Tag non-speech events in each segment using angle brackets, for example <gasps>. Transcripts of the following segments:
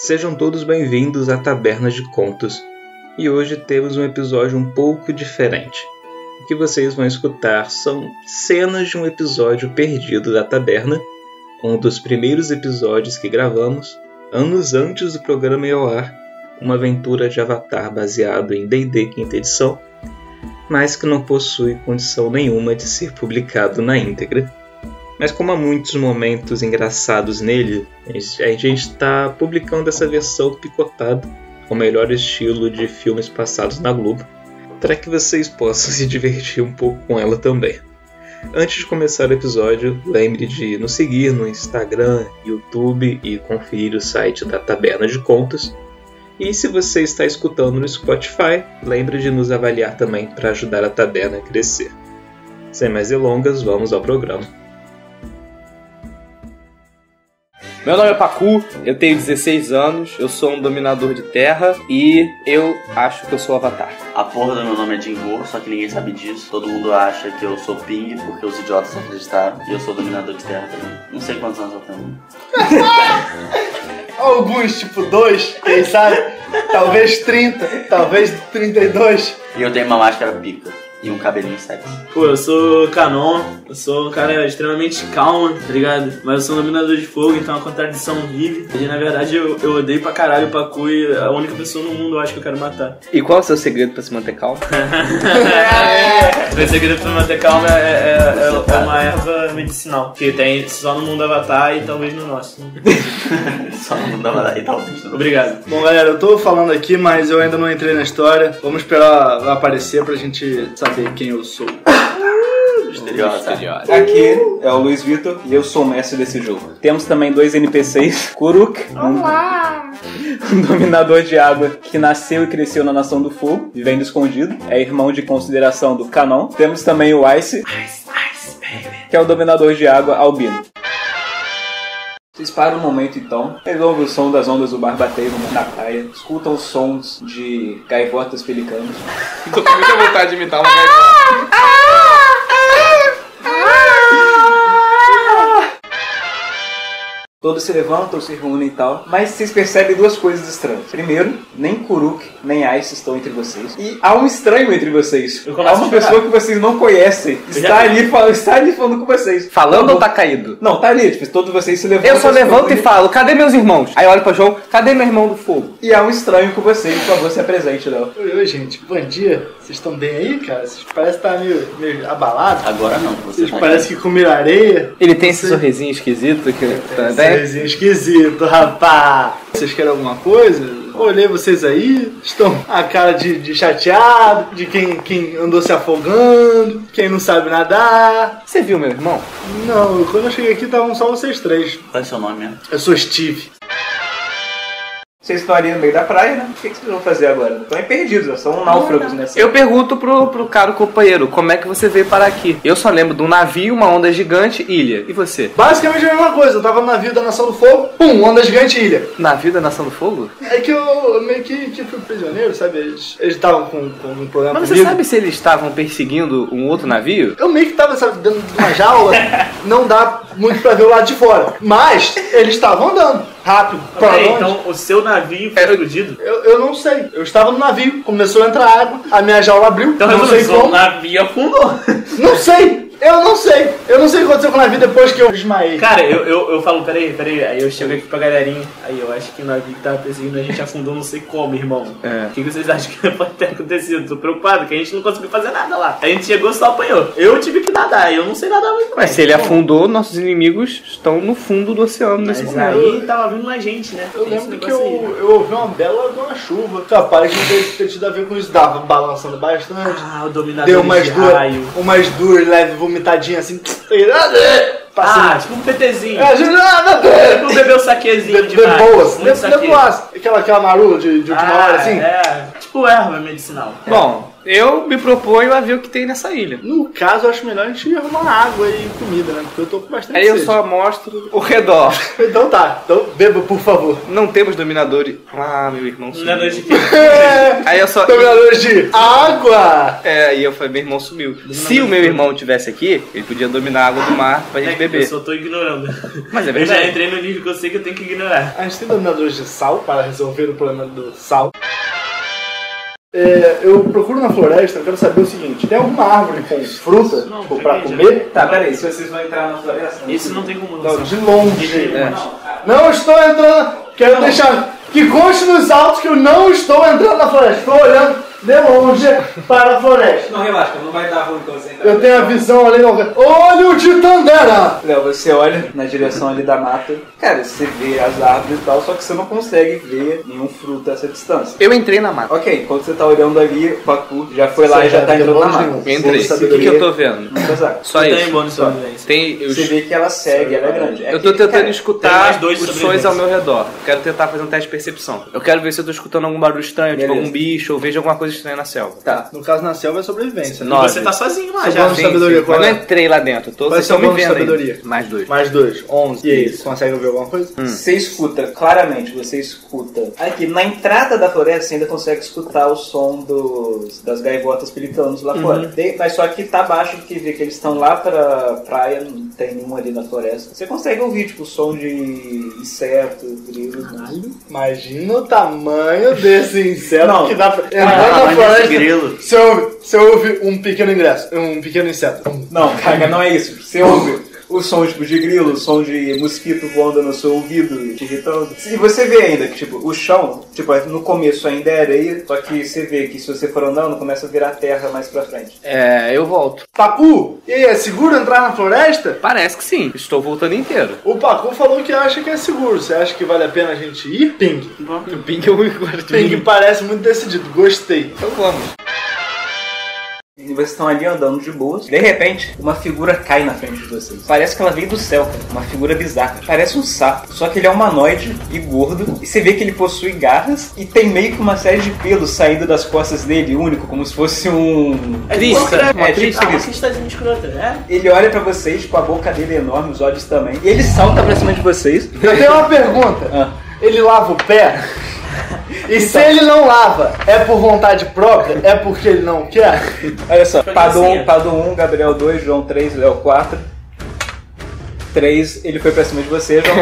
Sejam todos bem-vindos à Taberna de Contos. E hoje temos um episódio um pouco diferente. O que vocês vão escutar são cenas de um episódio perdido da Taberna, um dos primeiros episódios que gravamos, anos antes do programa ir ao ar, uma aventura de Avatar baseado em D&D quinta edição, mas que não possui condição nenhuma de ser publicado na íntegra. Mas como há muitos momentos engraçados nele, a gente está publicando essa versão picotada, com o melhor estilo de filmes passados na Globo, para que vocês possam <laughs> se divertir um pouco com ela também. Antes de começar o episódio, lembre de nos seguir no Instagram, YouTube e conferir o site da Taberna de Contos. E se você está escutando no Spotify, lembre de nos avaliar também para ajudar a Taberna a crescer. Sem mais delongas, vamos ao programa. Meu nome é Pacu, eu tenho 16 anos, eu sou um dominador de terra e eu acho que eu sou Avatar. A porra do meu nome é Jingo, só que ninguém sabe disso. Todo mundo acha que eu sou Ping, porque os idiotas acreditaram. E eu sou dominador de terra também. Não sei quantos anos eu tenho. <laughs> Alguns, tipo dois, quem sabe? talvez 30, talvez 32. E eu tenho uma máscara pica. E um cabelinho sexy. Pô, eu sou Canon, eu sou um cara extremamente calmo, tá ligado? Mas eu sou um dominador de fogo, então a contradição vive. E na verdade eu, eu odeio pra caralho o Pacu e a única pessoa no mundo eu acho que eu quero matar. <laughs> E qual é o seu segredo pra se manter calmo? <laughs> Meu segredo pra manter calma é, é, é, é uma erva medicinal, que tem só no mundo Avatar e talvez no nosso. <laughs> Só não mundo da e talvez. Obrigado. Bom, galera, eu tô falando aqui, mas eu ainda não entrei na história. Vamos esperar aparecer pra gente saber quem eu sou. Misteriosa. Aqui é o Luiz Vitor e eu sou o mestre desse jogo. Temos também dois NPCs, Kuruk, um, um <laughs> dominador de água que nasceu e cresceu na Nação do Fogo, vivendo escondido, é irmão de consideração do Canon. Temos também o Ice, que é o dominador de água albino. Vocês param um momento então, vocês ouvem o som das ondas do barbateiro na praia, escutam os sons de gaivotas pelicanos. Tô com muita vontade de imitar uma gaivota. Todos se levantam, se reúnem e tal, mas vocês percebem duas coisas estranhas. Primeiro, nem Kuruk nem Ice estão entre vocês. E há um estranho entre vocês. Eu Há uma pessoa que vocês não conhecem. Está ali, fal- está ali falando com vocês. Falando Eu ou tá caído? Não, tá ali, tipo, todos vocês se levantam. Eu só levanto e falo, cadê meus irmãos? Aí eu olho pra João, cadê meu irmão do fogo? E há um estranho com vocês, por favor, se apresente, Léo. Oi, oi, gente. Bom dia. Vocês estão bem aí, cara? Vocês parecem estar meio, meio abalados. Agora não, você Vocês tá parecem que comeram areia. Ele tem esse sorrisinho esquisito que. Tá, né? Sorrisinho esquisito, rapaz. Vocês querem alguma coisa? Olhei vocês aí, estão a cara de, de chateado, de quem, quem andou se afogando, quem não sabe nadar. Você viu meu irmão? Não, quando eu cheguei aqui estavam só vocês três. Qual é seu nome mesmo? Eu sou Steve. Vocês estão ali no meio da praia, né? O que, que vocês vão fazer agora? Estão aí perdidos, né? são náufragos nessa. Eu pergunto pro, pro caro companheiro, como é que você veio parar aqui? Eu só lembro de um navio, uma onda gigante, ilha. E você? Basicamente a mesma coisa, eu tava no navio da Nação do Fogo, pum, onda gigante ilha. Navio da Nação do Fogo? É que eu meio que, que fui prisioneiro, sabe? Eles eles estavam com, com um problema Mas você comigo. sabe se eles estavam perseguindo um outro navio? Eu meio que tava, sabe, dentro de uma jaula, não dá muito pra ver o lado de fora. Mas eles estavam andando rápido, pra Peraí, longe. então o seu navio foi explodido? Eu, eu não sei. Eu estava no navio, começou a entrar água, a minha jaula abriu, Então não sei resumindo, o como. navio afundou. Não sei! Eu não sei! Eu não sei o que aconteceu com o navio depois que eu desmaiei. Cara, eu, eu, eu falo, peraí, peraí, aí eu chego aqui pra galerinha, aí eu acho que o navio que tava perseguindo a gente afundou não sei como, irmão. É. O que, vocês acham que <laughs> pode ter acontecido? Tô preocupado, que a gente não conseguiu fazer nada lá. A gente chegou e só apanhou. Eu tive que nadar, eu não sei nadar muito bem. Mas se ele afundou, nossos inimigos estão no fundo do oceano nesse Mas momento. aí tava vindo mais gente, né? Eu Tem lembro que eu, aí. eu ouvi uma bela de uma chuva. Capaz de ter, ter tido a ver com isso. Dava balançando bastante. Ah, o dominador Deu umas de duas, raio. umas duas leves vomitadinhas assim. Passando. Ah, tipo um PTzinho. É, ah, meu Deus! Tipo bebeu um saquezinho De, de boas, Muito de, saque. de boas. Aquela, aquela marula de, de última Ah, hora assim. É, tipo erva medicinal. Bom, Eu me proponho a ver o que tem nessa ilha. No caso, eu acho melhor a gente arrumar água e comida, né? Porque eu tô com bastante Aí eu sede. só mostro o redor. <laughs> Então tá, então beba, por favor. Não temos dominadores. Ah, meu irmão sumiu. Nada de que. <laughs> Aí eu só. Dominadores de água! É, e eu falei, meu irmão sumiu. Se o meu irmão tivesse aqui, ele podia dominar a água do mar pra gente É que Eu beber. só tô ignorando. Mas é Eu já verdade. entrei no nível que eu sei que eu tenho que ignorar. A gente tem dominadores de sal para resolver o problema do sal. É, eu procuro na floresta, eu quero saber o seguinte: tem alguma árvore com fruta Não, tipo, pra comer? Tá, peraí, se vocês vão entrar na floresta. Esse não tem como Não, de longe. É. Não estou entrando. Quero deixar que conste nos autos que eu não estou entrando na floresta. Estou olhando de longe para a floresta. Não, relaxa, não vai dar ruim quando você entrar. Eu tenho a visão ali no Olho de Tandera! Léo, você olha na direção ali da mata, cara, você vê as árvores e tal, só que você não consegue ver nenhum fruto a essa distância. Eu entrei na mata. Ok, enquanto você tá olhando ali, o Pacu já foi lá e já já tá entrando na bônus mata. Entrei. Bônus O que, que eu tô vendo? Exato. Só Tem isso. bônus de sobrevivência. Tem. Eu, Você vê que ela segue, ela é grande. É eu tô que, tentando cara, tem escutar os sons ao meu redor. Quero tentar fazer um teste de percepção. Eu quero ver se eu tô escutando algum barulho estranho, tipo Beleza. algum bicho, ou vejo alguma coisa estranha na selva. Tá. No caso, na selva é sobrevivência. né? Nove. E você tá sozinho lá Seu já. bônus de sabedoria, sim. qual Mas é? não entrei lá dentro. Tô, Qual é seu bônus de sabedoria? Mais dois. Mais dois, onze. E aí, você consegue ouvir alguma coisa? Você escuta, claramente, você escuta. Aqui, na entrada da floresta, você ainda consegue escutar o som dos, das gaivotas pelicando lá fora. Tem- mas só que tá abaixo, que vê que eles estão lá pra praia, não tem nenhum ali na floresta. Você consegue ouvir, tipo, o som de insetos, grilos. né? Imagina o tamanho desse inseto Não. que dá pra. Ah, Entrar na tamanho desse floresta. grilo. Você ouve, você ouve um pequeno ingresso, um pequeno inseto. Não, cara, não é isso. Você ouve o som tipo, de grilo, o som de mosquito voando no seu ouvido, te irritando. E você vê ainda que, tipo, o chão, tipo, no começo ainda é areia, só que você vê que se você for andando, começa a virar terra mais pra frente. É, eu volto. Pacu, e aí, é seguro entrar na floresta? Parece que sim. Estou voltando inteiro. O Pacu falou que acha que é seguro. Você acha que vale a pena a gente ir? Ping. O Pink é o <laughs> Ping parece muito decidido. Gostei. Então vamos. E vocês estão ali andando de boas. De repente, uma figura cai na frente de vocês. Parece que ela veio do céu, cara. Uma figura bizarra. Parece um sapo. Só que ele é humanoide e gordo. E você vê que ele possui garras e tem meio que uma série de pelos saindo das costas dele, único, como se fosse um. É, Uma tipo. Ah, isso. você está dizendo escrota, né? Ele olha pra vocês com a boca dele enorme, os olhos também. E ele salta pra cima de vocês. Eu tenho uma pergunta. Ah. Ele lava o pé? E se ele não lava, é por vontade própria? É porque ele não quer? Olha só, Foi Pado assim, 1, Pado 1, Gabriel 2, João 3, Léo 4. 3, ele foi pra cima de você, João.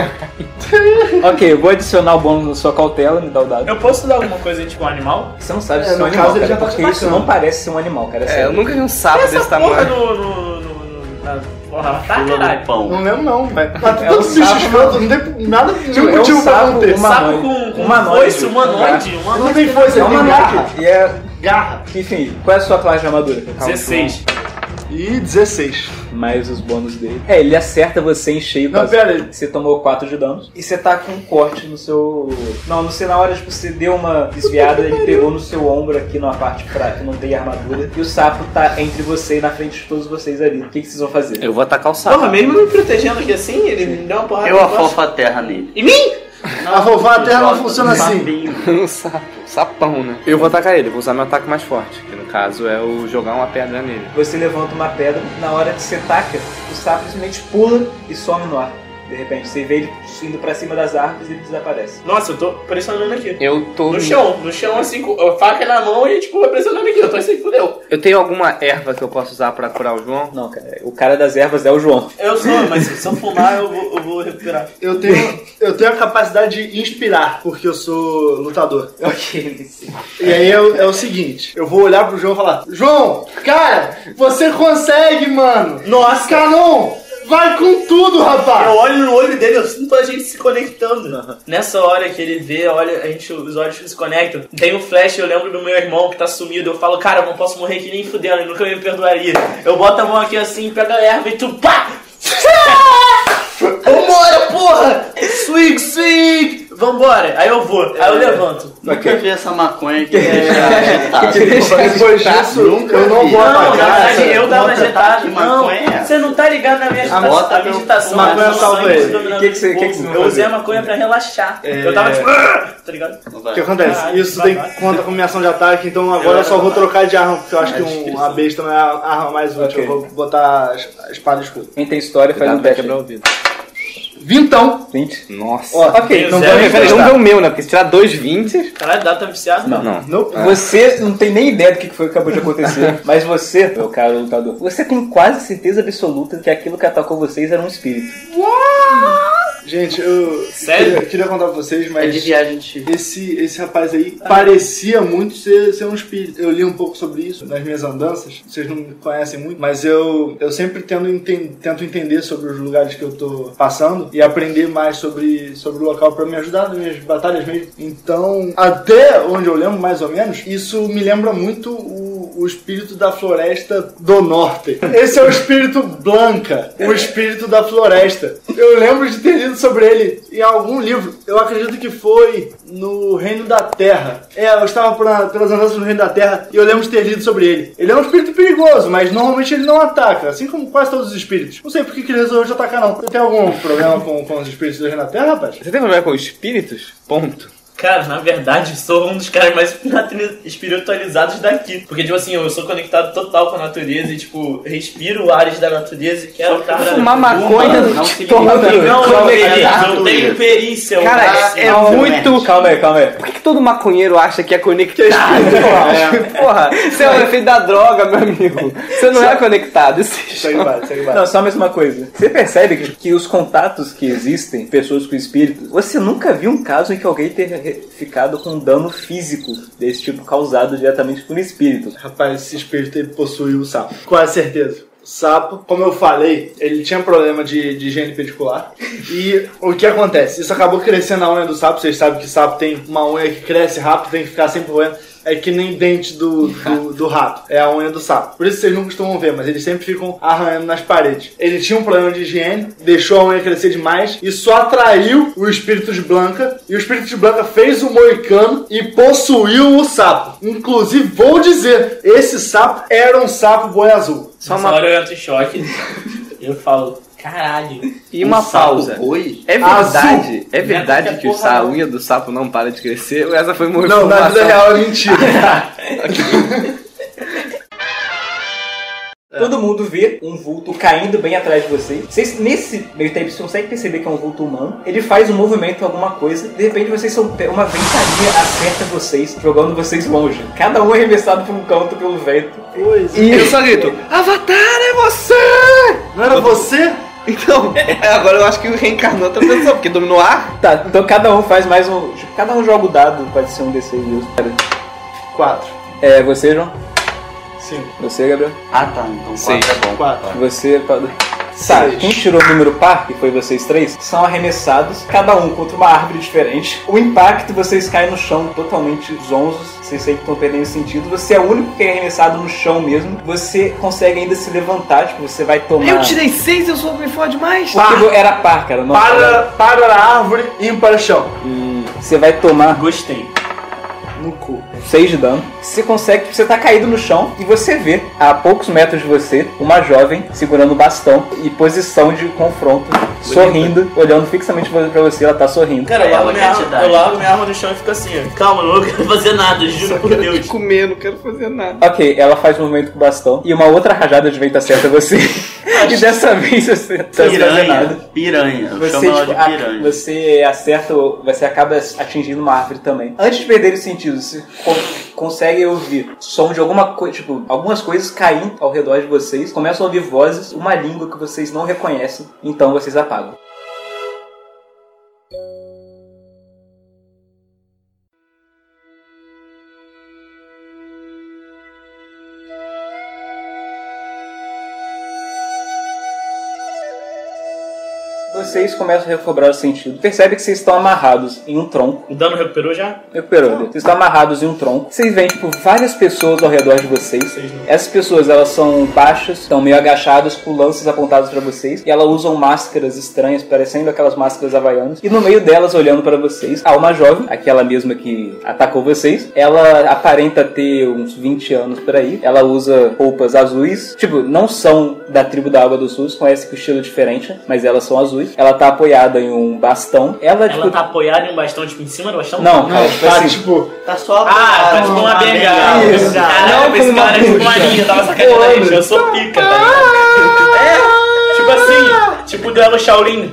<laughs> ok, eu vou adicionar o bônus na sua cautela, me dá o dado. Eu posso dar alguma coisa tipo um animal? Você não sabe É, se é um no animal, caso, cara, já tá porque isso não parece ser um animal, cara. É, É, eu nunca vi um sapo desse porra tamanho. no, no, no, no, na porra, tá, caralho. pão. Não lembro não. Mas tá É tanto um sapo, escroto, não tem nada, nenhum é um motivo pra sapo, não ter. uma- Sapo Humanoide. com, com Humanoide. foice, humanoide, Não tem foice, É uma garra. noite. E é. Garra. Enfim, qual é a sua classe de armadura? 16. E 16. Mais os bônus dele. É, ele acerta você em cheio. Não, pera. Você tomou 4 de danos. E você tá com um corte no seu. Não, não sei, na hora de você deu uma desviada, ele pegou no seu ombro aqui numa parte pra que não tem armadura. E o sapo tá entre você e na frente de todos vocês ali. O que, que vocês vão fazer? Eu vou atacar o sapo. Porra, mesmo me protegendo aqui assim, ele me deu uma porrada. Eu afofo a terra nele. Em mim? A roubar a terra não funciona assim. Um sapo. Sapão, né? Eu vou atacar ele, vou usar meu ataque mais forte. Que no caso é o jogar uma pedra nele. Você levanta uma pedra, na hora que você taca, o sapo simplesmente pula e some no ar. De repente, você vê ele indo pra cima das árvores e ele desaparece. Nossa, eu tô pressionando aqui. Eu tô. No chão, no chão assim, com a faca na mão e tipo, pressionando aqui. Eu tô assim, fudeu. Eu tenho alguma erva que eu posso usar pra curar o João? Não, cara, o cara das ervas é o João. Eu sou, mas se eu fumar, eu vou, eu vou recuperar. Eu tenho, eu tenho a capacidade de inspirar, porque eu sou lutador. Ok, sim. E aí é, o- é o seguinte, eu vou olhar pro João e falar, João, cara, você consegue, mano! Nossa, Canon, vai com tudo, rapaz! Eu olho no olho dele, eu sinto a gente se conectando. Nessa hora que ele vê, olha, a gente, os olhos se conectam. Tem um flash, eu lembro do meu irmão que tá sumido. Eu falo, cara, eu não posso morrer aqui nem fudendo, ele nunca me perdoaria. Eu boto a mão aqui assim, pego a erva e tu pá! <laughs> Vambora, porra! Swing, swing! Vambora. Aí eu vou, aí eu levanto. Nunca vi essa maconha que <laughs> deixa agitado. Depois disso, Nunca eu não vou Não, verdade essa- eu agitado. que Não, é você não tá ligado na minha agitação. A meditação maconha é salva ele. o que que você Eu usei a fazer? maconha pra relaxar. É. Eu tava tipo, "Ah", tá ligado? Não O que acontece? Isso tem conta como minha ação de ataque, então agora eu só vou trocar de arma, porque eu acho que um, a besta não é a arma mais útil. Eu vou botar a espada e escudo. Quem tem história faz um teste. quebrar o vidro. Vintão! 20. Nossa. Ó, Ok, não Zero. Peraí, ver o meu, né? Porque se tirar dois 20. Caralho, dá tá viciado? Não, não. Nope. Você não tem nem ideia do que foi que acabou de acontecer, <laughs> mas você, meu caro lutador, você tem quase certeza absoluta que aquilo que atacou vocês era um espírito. Gente, eu Sério? Queria, queria contar pra vocês, É mas de viagem de esse, esse rapaz aí parecia muito ser, ser um espírito. Eu li um pouco sobre isso nas minhas andanças. Vocês não me conhecem muito, mas eu, eu sempre tento, enten- tento entender sobre os lugares que eu tô passando e aprender mais sobre, sobre o local pra me ajudar nas minhas batalhas mesmo. Então, até onde eu lembro, mais ou menos, isso me lembra muito o, o espírito da floresta do norte. Esse é o espírito Blanca, o espírito da floresta. Eu lembro de ter lido sobre ele em algum livro. Eu acredito que foi no Reino da Terra. É, eu estava pra- pelas andanças no Reino da Terra e eu lembro de ter lido sobre ele. Ele é um espírito perigoso, mas normalmente ele não ataca, assim como quase todos os espíritos. Não sei por que ele resolveu te atacar, não. Você tem algum problema com, com os espíritos do Reino da Terra, rapaz? Você tem problema com espíritos? Ponto. Cara, na verdade, sou um dos caras mais espiritualizados daqui. Porque, tipo assim, eu sou conectado total com a natureza e, tipo, respiro ares da natureza e quero estar Fumar maconha não não significa- torna Não, cara. eu tenho perícia. eu Cara, é não, muito. Calma aí, calma aí. Por que, todo maconheiro acha que é conectado? <laughs> Porra, você é o efeito da droga, meu amigo. Você não é conectado. Isso. Não, só mais uma coisa. Você percebe que, os contatos que existem, pessoas com espírito, você nunca viu um caso em que alguém tenha ficado com dano físico desse tipo causado diretamente por espírito. Rapaz, esse espírito ele possuiu o sapo. Quase certeza. O sapo, como eu falei, ele tinha problema de, de higiene pedicular. E o que acontece? Isso acabou crescendo a unha do sapo. Vocês sabem que sapo tem uma unha que cresce rápido, tem que ficar sempre roendo. É que nem dente do, do, do rato. É a unha do sapo. Por isso vocês não costumam ver, mas eles sempre ficam arranhando nas paredes. Ele tinha um problema de higiene, deixou a unha crescer demais e só atraiu o espírito de Blanca. E o espírito de Blanca fez o moicano e possuiu o sapo. Inclusive, vou dizer, esse sapo era um sapo boi azul. Só uma, hora eu entro em choque. Eu falo, caralho. e uma Um pausa. boi? É verdade, é Neto verdade que que o porra a unha do sapo não para de crescer? Ou essa foi uma Não, na vida real é mentira. <laughs> Todo mundo vê um vulto caindo bem atrás de vocês. Vocês, nesse meio tempo, vocês conseguem perceber que é um vulto humano. Ele faz um movimento, alguma coisa. De repente, vocês são uma ventania acerta vocês, jogando vocês longe. Cada um arremessado por um canto pelo vento. Pois. E eu só grito, Avatar é você! Não era você? Então, <laughs> é, agora eu acho que reencarnou outra pessoa, porque dominou ar. Tá, então cada um faz mais um. cada um joga o dado, pode ser um D6 mesmo. Quatro. É, você, João? Cinco. Você, Gabriel? Ah, tá. Então Seis. 4 é bom. Quatro. Você? Tá, Seis. quem tirou o número par, que foi vocês três, são arremessados, cada um contra uma árvore diferente. O impacto, vocês caem no chão totalmente zonzos, vocês sei que estão perdendo sentido. Você é o único que é arremessado no chão mesmo. Você consegue ainda se levantar, tipo, você vai tomar. Eu tirei seis, eu sou bem forte demais. Porque era par, cara. Não Para, para a árvore e para o chão. Você vai tomar Gostei. No cu. 6 de dano. Você consegue, você tá caído no chão e você vê, a poucos metros de você, uma jovem segurando o bastão e posição de confronto, sorrindo, olhando fixamente pra você, ela tá sorrindo. Cara, eu Ela largo, minha arma, eu largo minha arma no chão e fico assim, ó. Calma, não quero fazer nada, juro por Quero Deus. te comer, não quero fazer nada. Ok, ela faz um movimento com o bastão e uma outra rajada de vento acerta você. <laughs> e dessa vez você tá nada. Piranha. Piranha. Eu Você, tipo, de piranha. você acerta, você acaba atingindo uma árvore também. Antes de perder os sentidos, você consegue ouvir som de alguma coisa, tipo, algumas coisas caindo ao redor de vocês, começam a ouvir vozes, uma língua que vocês não reconhecem, então vocês apagam. Vocês começam a recobrar o sentido. Percebe que vocês estão amarrados em um tronco. O dano recuperou já? Recuperou. né? Vocês estão amarrados em um tronco. Vocês veem, tipo, várias pessoas ao redor de vocês. Essas pessoas, elas são baixas, estão meio agachadas, com lanças apontadas pra vocês. E elas usam máscaras estranhas, parecendo aquelas máscaras havaianas. E no meio delas, olhando pra vocês, há uma jovem, aquela mesma que atacou vocês. Ela aparenta ter uns 20 anos por aí. Ela usa roupas azuis. Tipo, não são da tribo da Água do Sul, conhece com estilo diferente, mas elas são azuis. Ela tá apoiada em um bastão. Ela, tipo... Ela tá apoiada em um bastão, tipo, em cima do bastão? Não, cara, tipo Tá assim, tipo, Tá só Ah, tá tipo uma bengala. Isso. Caramba, Não esse com cara é tipo uma linha, tava gente. Eu sou pica, tá ligado? <laughs> É, tipo assim, tipo duelo Shaolin.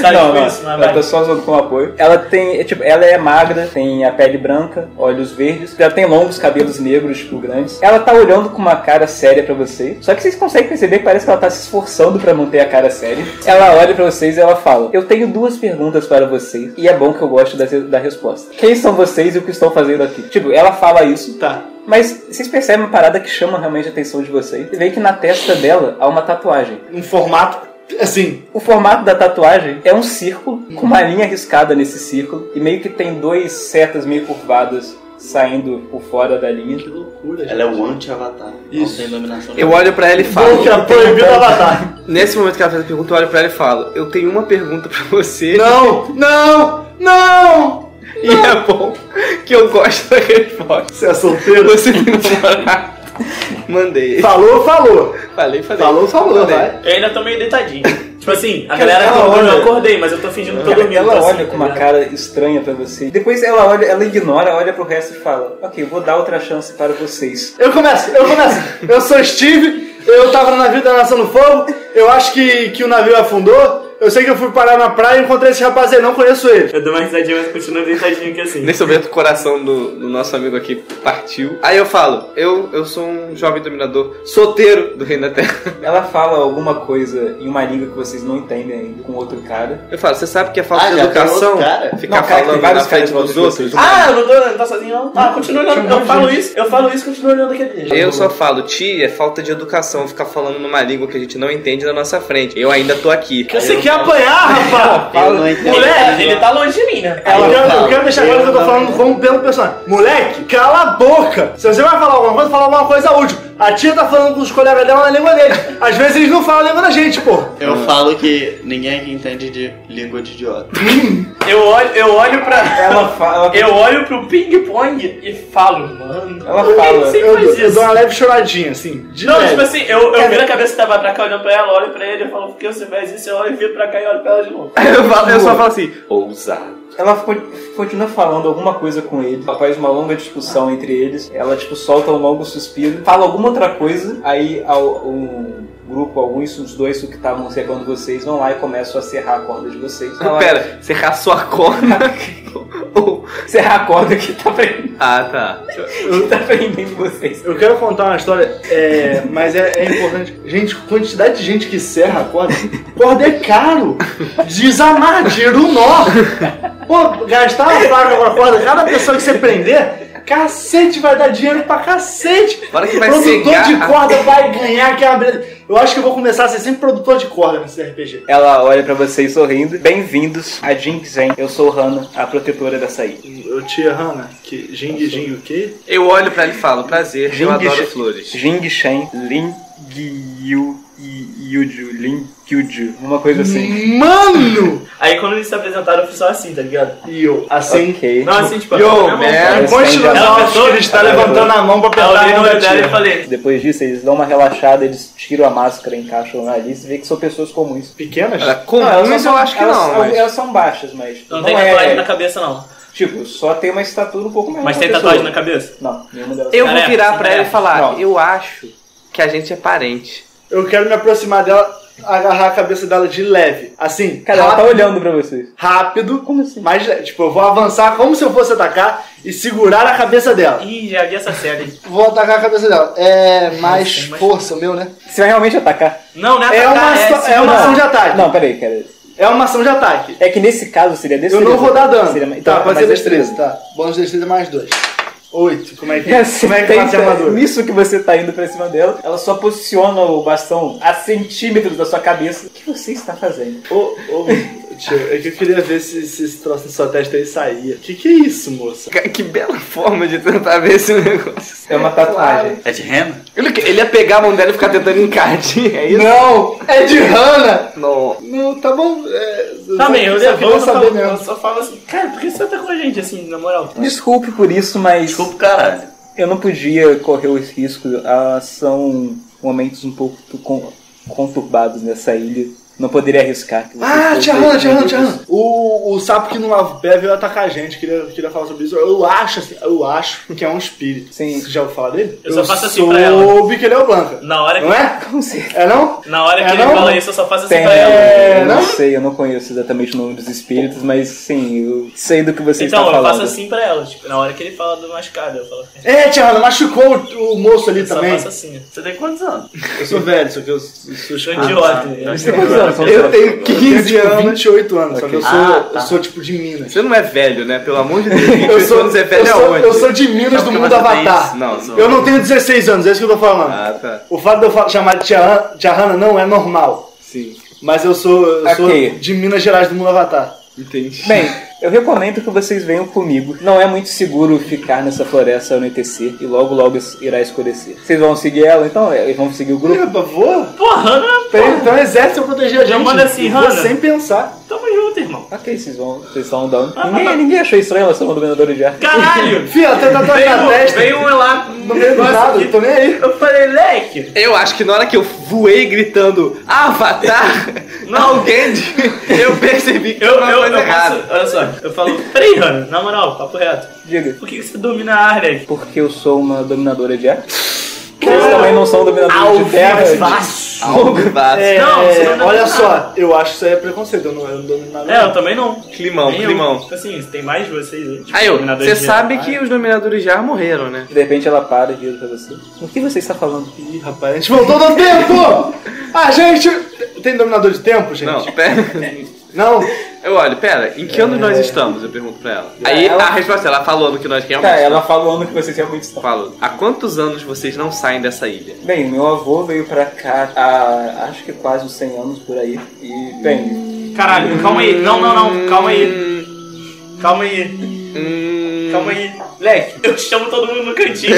Sabe Não, não, isso? Mas ela vai. tá só usando como apoio. Ela tem, é, tipo, ela é magra, tem a pele branca, olhos verdes, ela tem longos cabelos negros, tipo, grandes. Ela tá olhando com uma cara séria pra vocês. Só que vocês conseguem perceber que parece que ela tá se esforçando pra manter a cara séria. Ela olha pra vocês e ela fala: Eu tenho duas perguntas para vocês, e é bom que eu gosto da, da resposta. Quem são vocês e o que estão fazendo aqui? Tipo, ela fala isso, tá. mas vocês percebem uma parada que chama realmente a atenção de vocês. E vê que na testa dela há uma tatuagem. Um formato, assim, O formato da tatuagem é um círculo com uma linha riscada nesse círculo e meio que tem dois setas meio curvadas saindo por fora da linha. que loucura, Ela é o anti-avatar. Isso. Não tem dominação. Eu olho pra ela e falo. É proibido o avatar. Nesse momento que ela fez a pergunta, eu olho pra ela e falo: Eu tenho uma pergunta pra você. Não, não, não! E é bom que eu gosto da resposta. Você é solteiro? Você tem namorado? <laughs> Mandei. Falou, falou. Falei, falei. Falou, falou, Mandei. vai. Eu ainda tô meio deitadinho. Tipo assim, a galera ela acordou, eu olha- acordei, mas eu tô fingindo que tô dormindo. ela assim, olha tá com uma cara estranha pra você. Depois ela olha, ela ignora, olha pro resto e fala: Ok, vou dar outra chance para vocês. Eu começo, eu começo. Eu sou Steve, eu tava no navio da Nação do Fogo, eu acho que, que o navio afundou. Eu sei que eu fui parar na praia e encontrei esse rapaz aí, não conheço ele. Eu dou uma risadinha, mas continuo deitadinho aqui assim. Nesse momento, o coração do, do nosso amigo aqui partiu. Aí eu falo: eu, eu sou um jovem dominador, solteiro do Reino da Terra. <laughs> Ela fala alguma coisa em uma língua que vocês não entendem ainda com outro cara. Eu falo: Você sabe que é falta Ah, de educação ficar Não, cara, tem falando vários na frente caras dos de outros? Ah, eu não tô não tá sozinho não. Ah, continua olhando. Eu falo isso, eu falo isso, continuo olhando aqui. Eu só falo, tia, é falta de educação ficar falando numa língua que a gente não entende na nossa frente. Eu ainda tô aqui. Você quer apanhar, rapaz? Eu. Moleque, ele tá longe de mim, né? Eu quero, eu falo, quero deixar claro que eu tô eu falando como pelo personagem. Moleque, cala a boca! Se você vai falar alguma coisa, fala alguma coisa útil. A tia tá falando com os colegas dela na língua deles. Às vezes eles não falam a língua da gente, pô. Eu falo que ninguém aqui entende de língua de idiota. <laughs> Eu olho, eu olho pra. Ela fala. Eu olho pro ping-pong e falo, mano. Ela por que fala, você Eu, faz eu isso? dou uma leve choradinha, assim. De Não, leve. tipo assim, eu, eu viro a cabeça que tava pra cá olhando pra ela, olho pra ele e falo, por que você faz isso? Eu olho e viro pra cá e olho pra ela de novo. <laughs> Eu, falo- eu só falo assim, ousado. Ela con- continua falando alguma coisa com ele. Após uma longa discussão entre eles, ela tipo solta um longo suspiro, fala alguma outra coisa. Aí um grupo, alguns dos dois que estavam cercando vocês vão lá e começam a serrar a corda de vocês. Ela- Pera, você raçou a corda? <laughs> Ou- serrar a corda que tá prendendo, ah, tá. que tá prendendo vocês. Eu quero contar uma história, é, mas é, é importante. Gente, quantidade de gente que serra a corda. Corda é caro. Desamar, tira o nó. Pô, gastar uma placa com a corda, cada pessoa que você prender, cacete, vai dar dinheiro pra cacete. Fora que vai produtor cegar de a- corda vai ganhar que é uma beleza. Eu acho que eu vou começar a ser sempre produtor de corda nesse RPG. Ela olha pra vocês sorrindo. Bem-vindos a Jing Zen. Eu sou Hana, a protetora dessa ilha. Eu tia Hanna, que Jing Jing o quê? Eu olho pra ele e falo, prazer, eu Jing- adoro flores. Jing Shen, Lin Gyu e Yuju, Lin Kyuju, uma coisa assim. Mano! Aí quando eles se apresentaram, eu fiz só assim, tá ligado? E eu, assim. Ok. Não, assim, tipo, Yo, man. É, que apertou? ele está levantando a mão pra apertar a mão dela e falei, Depois disso, eles dão uma relaxada, eles tiram a máscara, encaixam na lista e vê que são pessoas comuns. Pequenas? Não, elas comuns eu acho que elas, não, são- mas... elas são baixas, mas não, não, tem é... tatuagem na cabeça não. Tipo, só tem uma estatura um pouco maior. Mas tem tatuagem na cabeça? Não, nenhuma delas. Eu vou é, virar sim, pra é. ela e falar, eu acho que a gente é parente. Eu quero me aproximar dela, agarrar a cabeça dela de leve. Assim, Cara, ela tá rápido, olhando pra vocês. rápido. Como assim? Mas, tipo, eu vou avançar como se eu fosse atacar e segurar a cabeça dela. Ih, já vi essa série. Vou atacar a cabeça dela. É mais Nossa, mas- força, o meu, né? Você vai realmente atacar? Não, não É uma, atacar, ação- é uma ação de ataque. Não, peraí, cara. É uma ação de ataque. É que nesse caso seria Eu destreza. não vou dar dano. Seria- Então, tá, pode mas ser destreza, tá. Bônus de destreza mais dois. Oito. Como é que, Você como é que faz armadura? Nisso que você tá indo pra cima dela, ela só posiciona o bastão a centímetros da sua cabeça. O que você está fazendo? Ô, ô, tio, é que eu queria ver se, se esse troço na sua testa aí saía. Que que é isso, moça? Ca- Que bela forma de tentar ver esse negócio. É uma tatuagem. É de rena? Ele, ele ia pegar a mão dela e ficar tentando encardir, é isso? Não! É de Hannah! Não. Não, tá bom. É, Tá bem, eu levanto e saber mesmo. eu só falo assim, cara, por que você tá com a gente assim, na moral? Desculpe por isso, mas Desculpa, caralho. eu não podia correr os riscos. Ah, são momentos um pouco con- conturbados nessa ilha. Não poderia arriscar. Ah, inimigos. tia Hannah. O, o sapo que não lava o pé veio atacar a gente. Queria, queria falar sobre isso. Eu acho, assim, eu acho que é um espírito. Sim. Você já ouviu falar dele? Eu só faço assim pra ela. soube que ele é o Blanca. Na hora que, Não é? Com certeza. É não? na hora que É, ele não? fala isso, eu só faço assim Tem, pra ela. É, eu não não? sei, eu não conheço exatamente o nome dos espíritos, mas sim, eu sei do que você Então, está eu falando. faço assim pra ela, tipo, na hora que ele fala do machucado, eu falo. É, tia Hannah, machucou o, o moço ali Eu só também. faço assim. Você tem quantos anos? Eu sou velho, só que eu sou Sou idiota. Você tem quantos anos? São Eu seus? tenho Eu tenho 15 tipo anos. 28 anos, só que eu sou, Ah, tá. eu sou tipo de Minas. Você não é velho, né? Pelo amor de Deus. <laughs> Eu 28 sou, anos é eu, velho sou, aonde? eu sou de Minas do mundo Avatar. Não, Eu não tenho 16 anos, é isso que eu tô falando. Ah, tá. O fato de eu chamar de tia, tia Hannah não é normal. Sim. Mas eu sou, eu sou de Minas Gerais do mundo Avatar. Entendi. Bem, eu recomendo que vocês venham comigo. Não é muito seguro ficar nessa floresta ao anoitecer e logo logo irá escurecer. Vocês vão seguir ela, então? É, vão seguir o grupo? Eba, voa? Porra, Hannah, Tem- Então exército pra proteger a gente. manda assim, Hannah. sem pensar. Tamo junto, irmão. Ok, vocês vão, vocês estão andando. Ninguém, ninguém achou estranho ela ser uma dominadora de ar. Caralho! <laughs> Fia, tem tatuagem na testa. veio um lá No meio do nada, eu tô nem aí. Eu falei, leque! Eu acho que na hora que eu voei gritando Avatar, <laughs> alguém de- <laughs> eu percebi que Eu, eu, coisa eu errada. faço, olha só, eu falo, peraí, Hannah, na moral, papo reto. Diga, Por que que você domina a ar, leque? porque eu sou uma dominadora de ar? Vocês também não são dominadores de terra? Algo vasto. É, Não, você não olha domina só, eu acho que isso aí é preconceito. Eu não, eu não domino nada. É, eu também não. Climão, Nem eu. climão. Tipo assim, tem mais de vocês aí. Tipo, Aí, eu, você sabe ar. que os dominadores já morreram, né? De repente ela para e vira pra você. O que você está falando? Ih, rapaz, a gente voltou no tempo! <laughs> A gente. Tem dominador de tempo, gente? Não, pera. Não? Eu olho, pera, em que ano nós estamos? Eu pergunto pra ela. Aí Ela- a resposta, ela falou no que nós realmente Tá, ela falando que vocês realmente estão. Falou. Há quantos anos vocês não saem dessa ilha? Bem, meu avô veio pra cá há acho que quase uns 100 anos por aí. E, bem, Caralho, calma aí. Não, não, não. Calma aí. Calma aí. Hum... Calma aí. Leque, eu chamo todo mundo no cantinho.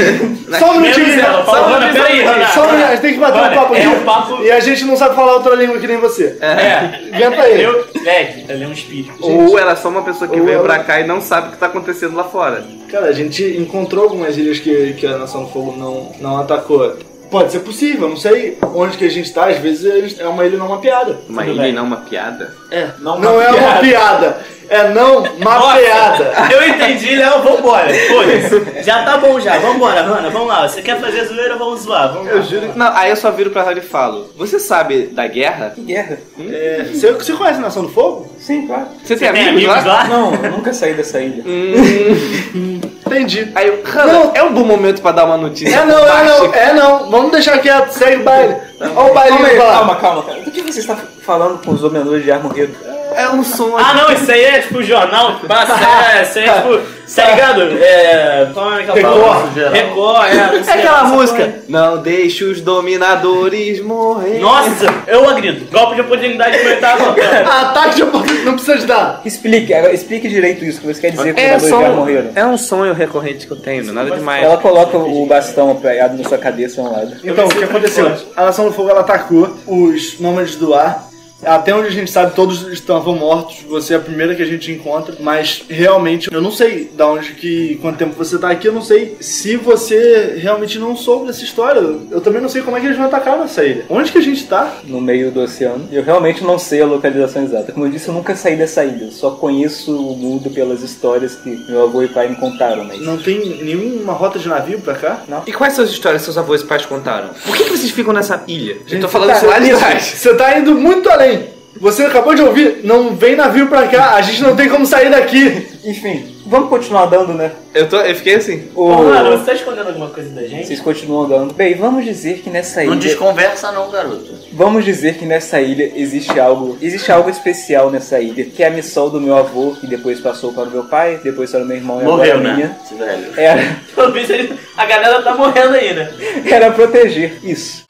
Só um Menos minutinho. ela. Fala, Só um minutinho, peraí. Só um minuto, a gente tem que bater um Hannah, papo aqui. É um papo... E a gente não sabe falar outra língua que nem você. É. Inventa aí. Eu, Leque, ele é um espírito. Ou ela é só uma pessoa que Ou veio ela- pra cá e não sabe o que tá acontecendo lá fora. Cara, a gente encontrou algumas ilhas que, que a Nação do Fogo não, não atacou. Pode ser possível, não sei onde que a gente tá, às vezes eles- é uma ilha não mapeada. Uma Tudo ilha bem. e não uma piada. É, Não não, é uma piada, é não mapeada. Eu entendi, Léo, vambora. Foda-se. <laughs> Já tá bom já, vambora, Hannah, vamos lá. Você quer fazer zoeira, vamos zoar. Vamos Eu lá. juro. Não, aí eu só viro pra ela e falo: Você sabe da guerra? que guerra? É, você, você conhece a Nação do Fogo? Sim, claro. Você tem, Você tem amigos, amigos lá? lá? Não, eu nunca saí dessa ilha. <laughs> Entendi. Aí eu, Não. é um bom momento pra dar uma notícia. É não, é não, é não. Vamos deixar quieto, segue o baile. Olha o bailinho Calma calma, calma, cara. Do que você está falando com os dominadores de ar morreram? É um som Ah, não, isso aí é tipo jornal que passa, é, isso aí é tipo, tá ligado? É. Como é que eu falo? Record. Record, é. não É aquela música. Não deixe os dominadores morrer. Nossa, eu agrido. Golpe de oportunidade que eu tava. Ataque de oportunidade, não precisa de dar. Explique, agora explique direito isso que você quer dizer com os É, dominadores de ar som, morreram. é um sonho recorrente que eu tenho, nada demais. Ela coloca o bastão apoiado na sua cabeça a um lado. Então, o que aconteceu? A Nação do Fogo ela atacou os nômades do ar. Até onde a gente sabe, todos estavam mortos. Você é a primeira que a gente encontra. Mas realmente, eu não sei da onde que. quanto tempo você tá aqui. Eu não sei se você realmente não soube dessa história. Eu também não sei como é que eles vão atacar nessa ilha. Onde que a gente tá? No meio do oceano. Eu realmente não sei a localização exata. Como eu disse, eu nunca saí dessa ilha. Eu só conheço o mundo pelas histórias que meu avô e pai me contaram, mas. Não tem nenhuma rota de navio pra cá? E quais são as histórias que seus avós e pais contaram? Por que, que vocês ficam nessa ilha? eu tô falando tá- isso lá de trás. Você tá indo muito além. Você acabou de ouvir, não vem navio pra cá, a gente não tem como sair daqui. Enfim, vamos continuar andando, né? Eu, tô, eu fiquei assim. O... Ô, mano, você tá escondendo alguma coisa da gente? Vocês continuam andando. Bem, vamos dizer que nessa Não ilha. desconversa não, garoto. Vamos dizer que nessa ilha existe algo. Existe algo especial nessa ilha. Que é a missão do meu avô, que depois passou para o meu pai, depois para o meu irmão e Morreu, agora a minha. né? Esse velho. Era, <laughs> Pelo visto, ele- a galera tá morrendo aí, né? <laughs> era proteger isso.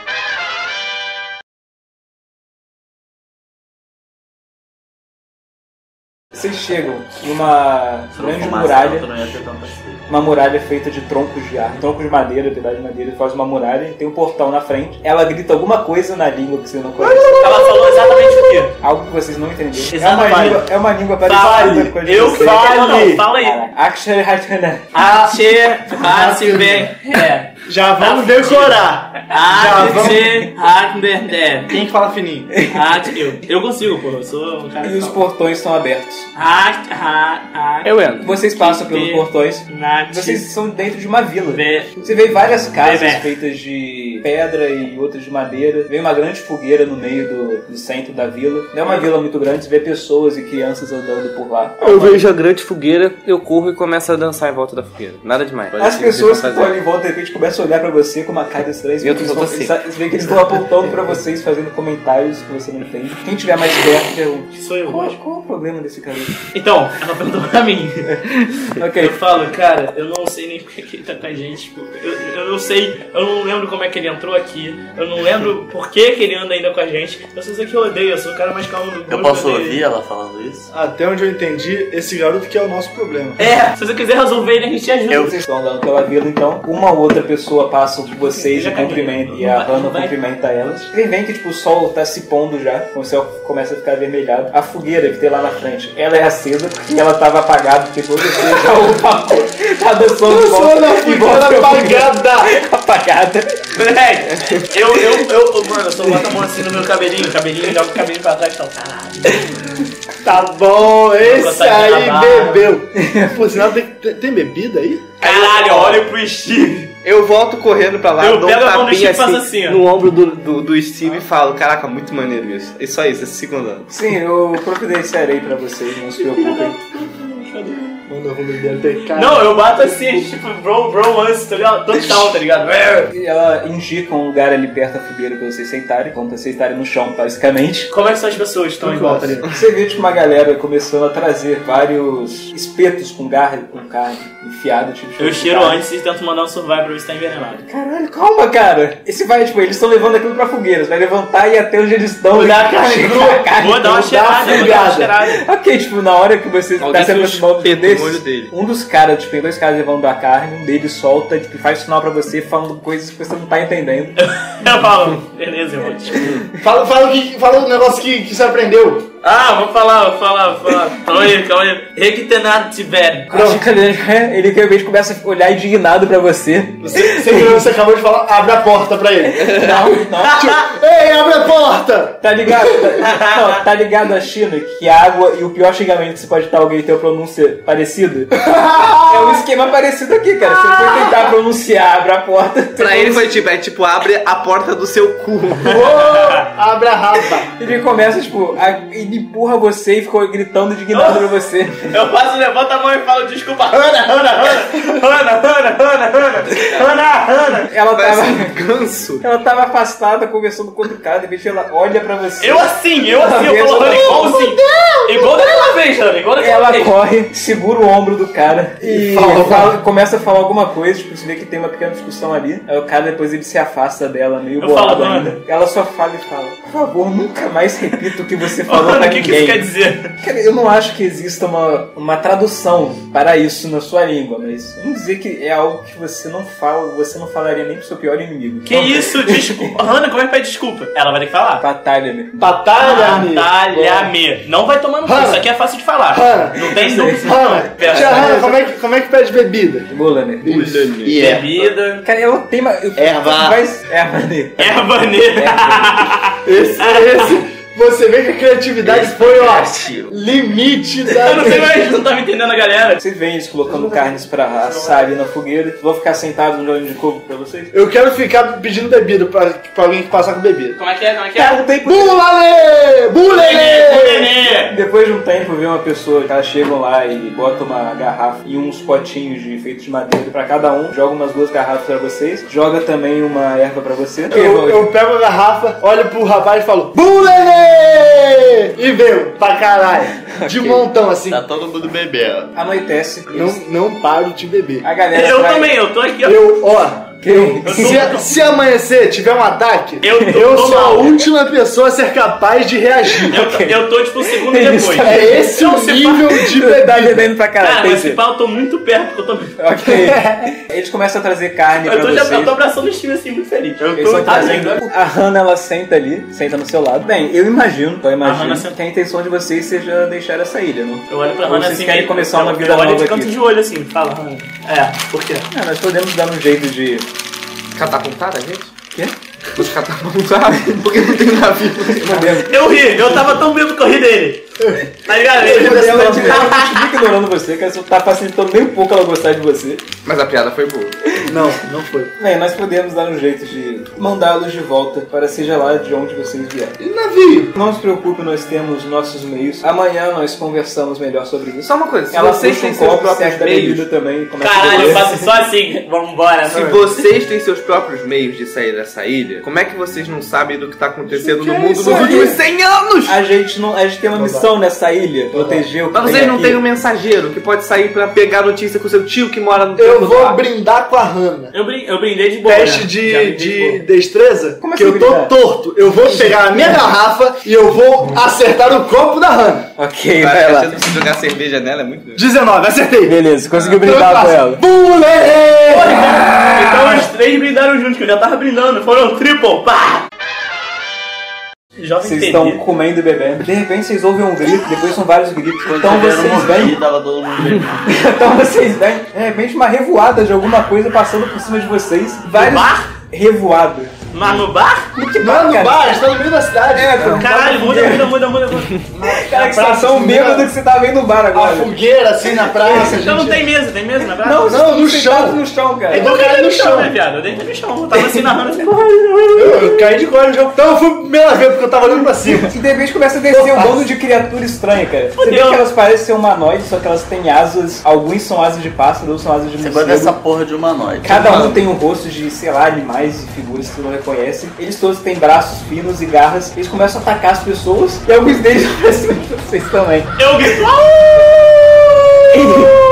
Vocês chegam numa grande muralha, uma muralha feita de troncos de árvore, troncos de madeira, pedaço de madeira, faz uma muralha tem um portão na frente. Ela grita alguma coisa na língua que vocês não conhecem. Ela falou exatamente o quê? Algo que vocês não entenderam. É uma, língua, é uma língua parecida Fale. com a de Eu falo. Não, fala aí. Akshay Hatana. Hatsibem, é. Já vamos decorar. Ache, Hatberdé. <laughs> Quem que fala fininho? Eu. Eu consigo, pô. Eu sou um cara E os fala. portões estão abertos. Hat, hat. Eu entro. Vocês passam pelos portões. Nat. Vocês são dentro de uma vila. Você vê várias casas Bebê. feitas de pedra e outras de madeira. Vê uma grande fogueira no meio do, do centro da vila. Não é uma vila muito grande, você vê pessoas e crianças andando por lá. Eu vejo a grande fogueira, eu corro e começo a dançar em volta da fogueira. Nada demais. As pessoas que estão ali em volta, de repente, começam a olhar pra você com uma cara estranha. Você E eles assim. estão- Você vê que eles estão apontando pra vocês, fazendo comentários que você não entende. Quem tiver mais perto, pergunte. Sou eu, Qual, qual é o problema desse cara? Então, ela perguntou pra mim. <laughs> Ok. Eu falo, cara, eu não sei nem porque que ele tá com a gente. Tipo, eu, eu não sei, eu não lembro como é que ele entrou aqui. Eu não lembro por que, que ele anda ainda com a gente. Eu só sei que eu odeio, eu sou o cara mais calmo do mundo. Eu posso ouvir ela falando isso? Até onde eu entendi, esse garoto que é o nosso problema. É, se você quiser resolver ele, a gente te ajuda. Eu- Vocês estão andando pela vila, então uma ou outra pessoa passa por vocês e cumprimenta, e a Hannah cumprimenta elas. Vocês veem que tipo, o sol tá se pondo já, o céu começa a ficar avermelhado. A fogueira que tem lá na frente, ela é acesa e ela tava apagada, porque quando você já o papo tá dançando volta, e volta fogueira apagada. <laughs> Moleque, eu, eu, eu, mano, eu só boto a mão assim no meu cabelinho, cabelinho, joga o cabelinho pra trás e falo, caralho. Tá bom, esse aí bebeu. <laughs> Por sinal, tem, tem, tem bebida aí? Caralho, olha pro Steve. Eu volto correndo pra lá, Eu dou um tapinha assim, assim, no ombro do, do, do Steve e falo, caraca, muito maneiro isso. E só isso, esse segundo Sim, eu providenciarei pra vocês, não se preocupem. <laughs> Cara. Não, eu bato assim, tipo, bro, bro, antes, tá ligado? Total, tá ligado? E ela indica um lugar ali perto da fogueira pra vocês sentarem, quando vocês estarem no chão, basicamente. Como é que são as pessoas que estão em volta ali? Você vê tipo, uma galera começando a trazer vários espetos com garra, com carne enfiada, tipo. Eu cheiro antes e tento mandar um survival pra ver se tá envenenado. Caralho, calma, cara. Esse vai, tipo, eles estão levando aquilo pra fogueira. Você vai levantar e até onde eles estão. Vou dar a carne chegar crua, a carne vou dar uma cheirada, vou dar uma cheirada. Ok, tipo, na hora que você tá se aproximando espeto olho dele. um dos caras, tipo, tem dois caras levando a carne, um deles solta, tipo, faz sinal pra você, falando coisas que você não tá entendendo. <laughs> Eu falo, beleza, eu vou te Fala, fala, que, fala o negócio que, que você aprendeu. Ah, vou falar, vou falar, vou falar. Calma aí, calma aí. Rectenado tiver. Ele <laughs> realmente começa a olhar indignado pra você. Você, você, você acabou de falar, abre a porta pra ele. Não, não. Tipo, <laughs> Ei, abre a porta! Tá ligado? Tá, não, tá ligado a China que a água e o pior xingamento que você pode dar alguém ter uma pronúncia parecida? <laughs> É um esquema parecido aqui, cara. Você foi tentar pronunciar, abre a porta. Pra ele foi tipo, é tipo, abre a porta do seu cu. Ô, abre a raba. <laughs> Ele começa, tipo, a, ele empurra você e ficou gritando indignado pra você. <laughs> Eu faço, levanta a mão e falo, desculpa, Hannah, Hannah, Hannah, Hannah, Hannah, Hannah, Hannah, Hannah, Hannah. Ela Parece tava, um ganso. ela tava afastada, conversando com outro cara, de repente ela olha pra você. Eu assim, eu assim, eu falo, Hannah, igual assim. Igual daquela vez, Hannah, igual daquela Ela vez. corre, segura o ombro do cara e Fala. fala- começa a falar alguma coisa, tipo, você vê que tem uma pequena discussão ali. Aí o cara depois ele se afasta dela, meio Eu bolado falo, ainda. "Mano." Ela só fala e fala, por favor, nunca mais repita o que você Ô, <laughs> falou Hannah, pra o que, que ninguém. isso quer dizer? Cara, eu não acho que exista uma, uma tradução para isso na sua língua, mas vamos dizer que é algo que você não fala, você não falaria nem pro seu pior inimigo. Que isso? Desculpa. <laughs> Hannah, como é que pede desculpa? Ela vai ter que falar. Batalha-me. Batalha, amigo. Batalha-me. Não vai tomar no cu, isso aqui é fácil de falar. Hannah. Não tem Hannah, dúvida. Hannah, como é, que, como é que pede bebida? Bula-me. E é. Bebida. Cara, tem uma... eu- Erva. Vai- Erva negra. Erva negra. Esse, esse. Você vê que a criatividade foi, ó, limite <laughs> da. Eu não sei mais, não tá me entendendo a galera. Vocês veem eles colocando carnes pra assar ali na fogueira. Vou ficar sentado no olho de coco pra vocês? Eu quero ficar pedindo bebida pra, pra alguém que passar com bebida. Como é que é? Como é que é? Cara, um tempo... Bulale! Bulele! Depois de um tempo, vê uma pessoa, elas chegam lá e botam uma garrafa e uns potinhos de feitos de madeira pra cada um. Joga umas duas garrafas pra vocês. Joga também uma erva pra você. Eu, eu pego a garrafa, olho pro rapaz e falo Bulele! E veio pra caralho. De montão assim. Tá todo mundo bebendo. Anoitece. Não, não paro de beber. A galera Eu traz- também, eu tô aqui, ó. Eu, ó, Eu tô- Se, se amanhecer tiver um ataque, Eu tô- eu tô sou a mal. última pessoa a ser capaz de reagir. Eu, tô- eu tô tipo um segundo Isso depois. É esse Não, o se nível de bebida. bebendo pra caralho. Cara, mas pá, eu tô muito perto, porque eu tô. Ok. <laughs> Eles começam a trazer carne Eu pra tô, já, vocês. eu tô abraçando o Steve assim, muito feliz. Eu Eles tô trazendo. A Hannah, ela senta ali, senta no seu lado. Bem, eu imagino, eu A imagino senta- que a intenção de vocês seja deixar essa ilha, não? Eu olho pra Ou Hannah vocês assim. querem meio- começar uma eu- vida eu olho nova de canto aqui? de olho assim, fala, Hannah. É, por quê? Ah, nós podemos dar um jeito de. Catapultar a gente? Quê? Os catapultar? Porque não tem navio. Eu ri, eu tava tão bêbado que eu ri dele. Tá ligado? Ele Ela tipo, ela continua ignorando você, que ela só tá facilitando nem um pouco ela gostar de você. Mas a piada foi boa. Não, não foi. Bem, nós podemos dar um jeito de mandá-los de volta para seja lá de onde vocês vierem. E navio? Não se preocupe, nós temos nossos meios. Amanhã nós conversamos melhor sobre isso. Só uma coisa, se Ela vocês puxa têm um seus copo, próprios meios, bebida também. começa a Caralho, eu beber. faço só assim. Vambora. se vocês têm seus próprios meios de sair dessa ilha, como é que vocês não sabem do que tá acontecendo no mundo isso nos últimos 100 anos? A gente, não, a gente tem uma missão nessa ilha, proteger o que Mas tem vocês não têm um mensageiro que pode sair pra pegar notícia com seu tio que mora no Eu vou ar? brindar com a Hannah. Eu, brin eu brindei de boa. Teste né? De, brindei de boa. destreza, Como que assim eu tô brindar? torto. Eu vou pegar a minha <laughs> garrafa e eu vou acertar o copo da Hannah. Ok, Vai, vai a lá. de você jogar cerveja nela é muito grande. 19, acertei. Beleza, conseguiu brindar com ela. Então os três brindaram juntos, que eu já tava brindando. Foram triple, pá! Jovem Vocês estão comendo e bebendo. De repente vocês ouvem um grito, depois são vários gritos. Quando <laughs> Então vocês bebendo. Então vocês veem, de repente, uma revoada de alguma coisa passando por cima de vocês. Vários. bar? Revoado. Mas no bar? Não, no cara? bar, a gente tá no meio da cidade. É, cara. Caralho, muda, muda, muda, muda, muda. Cara, que bêbados né? que você tá vendo no bar A agora. fogueira assim na praça. a Então não tem mesa, tem mesa na praça? Não, Não, no chão. no chão, cara. Eu caí no chão. né, viado? Eu deitei no chão. Eu tava assim narrando assim. Eu, caí de cor no jogo. Então eu fui primeira vez porque eu tava olhando pra cima. E de repente começa a descer um bando de criatura estranha, cara. Você vê que elas parecem ser humanoides, só que elas têm asas. Alguns são asas de pássaro, outros são asas de Você gosta morcego. dessa porra de humanoide. Cada um tem um rosto de, sei lá, animais e figuras que você não reconhece. Eles todos têm braços finos e garras. Eles começam a atacar as pessoas e alguns deles <laughs> aparecem vocês também. Eu grito. <laughs>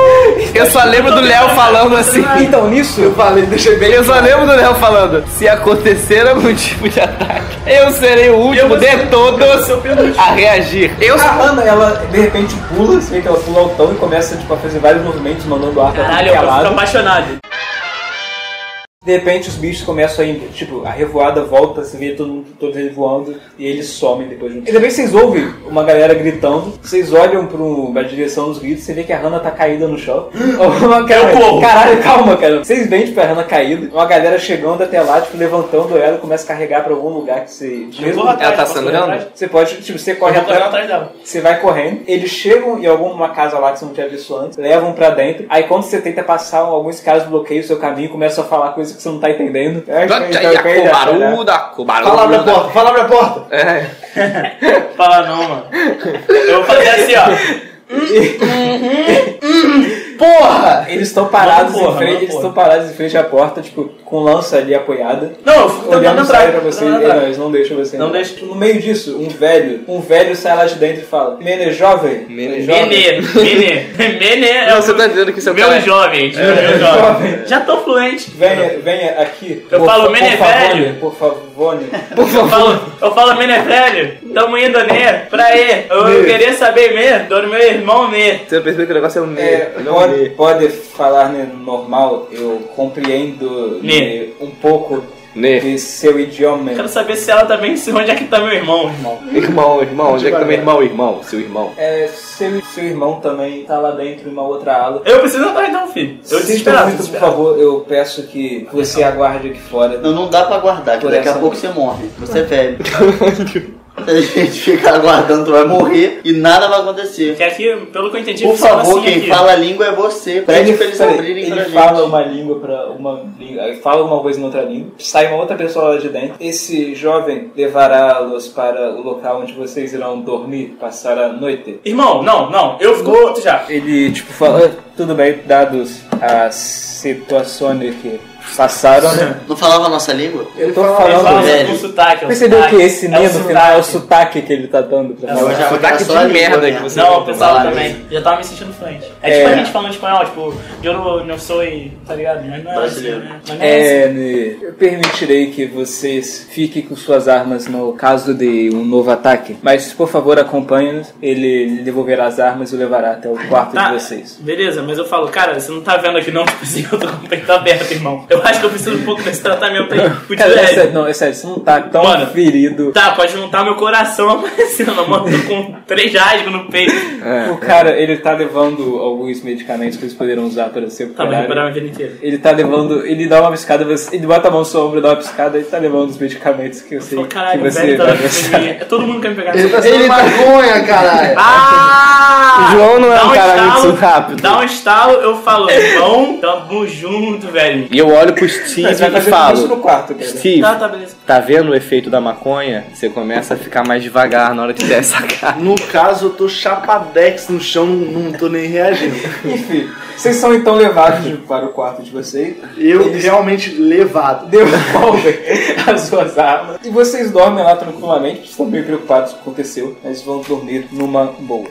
Eu só lembro do Léo falando assim. Então, nisso, Eu falei, deixa bem. Eu só lembro do Léo falando: se acontecer algum tipo de ataque, eu serei o último de todos a reagir. Eu a. Ana, ela de repente pula, você vê que ela pula altão e começa tipo, a fazer vários movimentos, mandando ar pra Caralho, é eu lado. apaixonado. De repente os bichos começam a ir, tipo, a revoada volta, você vê todo mundo, todos eles voando e eles somem depois de um E também vocês ouvem uma galera gritando, vocês olham pro, pra direção dos gritos, você vê que a Hannah tá caída no chão. <gasps> Uma <laughs> cara. Caralho, calma, cara. Vocês veem, tipo, a Hannah caída, uma galera chegando até lá, tipo, levantando ela e começa a carregar pra algum lugar que você. Corro atrás, Ela tá sangrando? Você pode, tipo, você corre atrás. atrás dela. Você vai correndo, eles chegam em alguma casa lá que você não tinha visto antes, levam pra dentro. Aí quando você tenta passar, alguns caras bloqueiam o seu caminho e começam a falar coisas que você não tá entendendo. Eu acho que a gente vai perder essa, né? Fala abre a porta, fala abre a porta. <laughs> É. Fala não, mano. Eu vou fazer assim, ó. <laughs> Porra! Eles estão parados porra, em frente, eles estão parados em frente à porta, tipo, com lança ali apoiada. Não, eu fico tentando Olhando pra você, e entrar. não, eles não deixam você. Não deixa. No meio disso, um velho, um velho sai lá de dentro e fala: Mene jovem, Mene jovem. Menê, <laughs> Menê. Menê é o Você tá dizendo que seu meu cara é- jovem. meu jovem. jovem. Já tô fluente. Venha, venha aqui. Eu falo, fa- Mene por favor, velho. Por favor, Eu falo, eu falo Menê velho. Tamo indo, né? Pra aí. Eu, eu queria saber mesmo do meu irmão, né? Você percebeu que o negócio é um É, ne, não pode, pode falar né, normal, eu compreendo Ne. né, um pouco Ne. de seu idioma. Quero saber se ela também, se onde é que tá meu irmão, irmão. Irmão, irmão, onde é que tá meu irmão? Irmão, seu irmão. É, seu, seu irmão também tá lá dentro em uma outra ala. Eu preciso entrar então, filho. Eu desesperado. muito, por favor, eu peço que você aguarde aqui fora. Não, não dá pra aguardar, que Por daqui a essa- pouco você morre. Você é velho. <laughs> Se a gente ficar aguardando, tu vai morrer e nada vai acontecer. Que aqui, pelo que eu entendi, Por favor, assim quem aqui. fala a língua é você. Pede pra eles abrirem ele pra fala gente. uma língua para uma fala uma coisa em outra língua, sai uma outra pessoa lá de dentro. Esse jovem levará-los para o local onde vocês irão dormir, passar a noite. Irmão, não, não. Eu fico puto já. Ele, tipo, fala, "Ah, tudo bem, dados as situações que passaram, né? Não falava a nossa língua? Eu tô Ele falando. fala velho. com sotaque. é o Percebeu sotaque. que esse É o medo no final é o sotaque. que ele tá dando pra Eu falar. achava que Sotaque de merda né? que você Não, eu pensava também. Já tava me sentindo fluente. É, É. tipo a gente falando espanhol, tipo, eu não, não sou, tá ligado? Mas não é assim, Brasileiro. né? Mas não é assim. É, né, eu permitirei que vocês fiquem com suas armas no caso de um novo ataque. Mas, por favor, acompanhe-nos. Ele devolverá as armas e o levará até o quarto Tá, de vocês. beleza, mas eu falo, cara, você não tá vendo aqui não, <laughs> tipo assim, eu tô com o peito aberto, irmão. Eu acho que eu preciso um pouco desse tratamento aí. Putz, Cara, é sério, não, é sério, você não tá tão Mano. ferido. Tá, pode tá meu coração <laughs> aparecendo, mano. Tô com três rasgos no peito. O cara, ele tá levando alguns medicamentos que eles poderiam usar para se Tá, vou recuperar. recuperar minha vida inteira. Ele tá levando, ele dá uma piscada, você- ele bota a mão no seu ombro, dá uma piscada e tá levando os medicamentos que eu sei caralho, que o você velho tá frente. Todo mundo quer me pegar Ele tá sendo maconha, caralho. Ah! O João não é Dá um cara estalo, muito rápido. Dá um estalo, eu falo, irmão, tamo junto, velho. E eu olho pro Steve Mas vai e fazer isso falo: no quarto, cara. Steve, Tá, tá, beleza. tá vendo o efeito da maconha? Você começa a ficar mais devagar na hora de <laughs> der essa cara. No caso, eu tô chapadex no chão, não, não tô nem reagindo. <laughs> Enfim, vocês são então levados para o quarto de vocês. Eu Eles- realmente levado. devolvem <laughs> as suas armas. E vocês dormem lá tranquilamente, estão bem preocupados com o que aconteceu, mas vão dormir numa boa.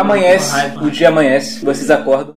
Amanhece, o dia amanhece, vocês acordam.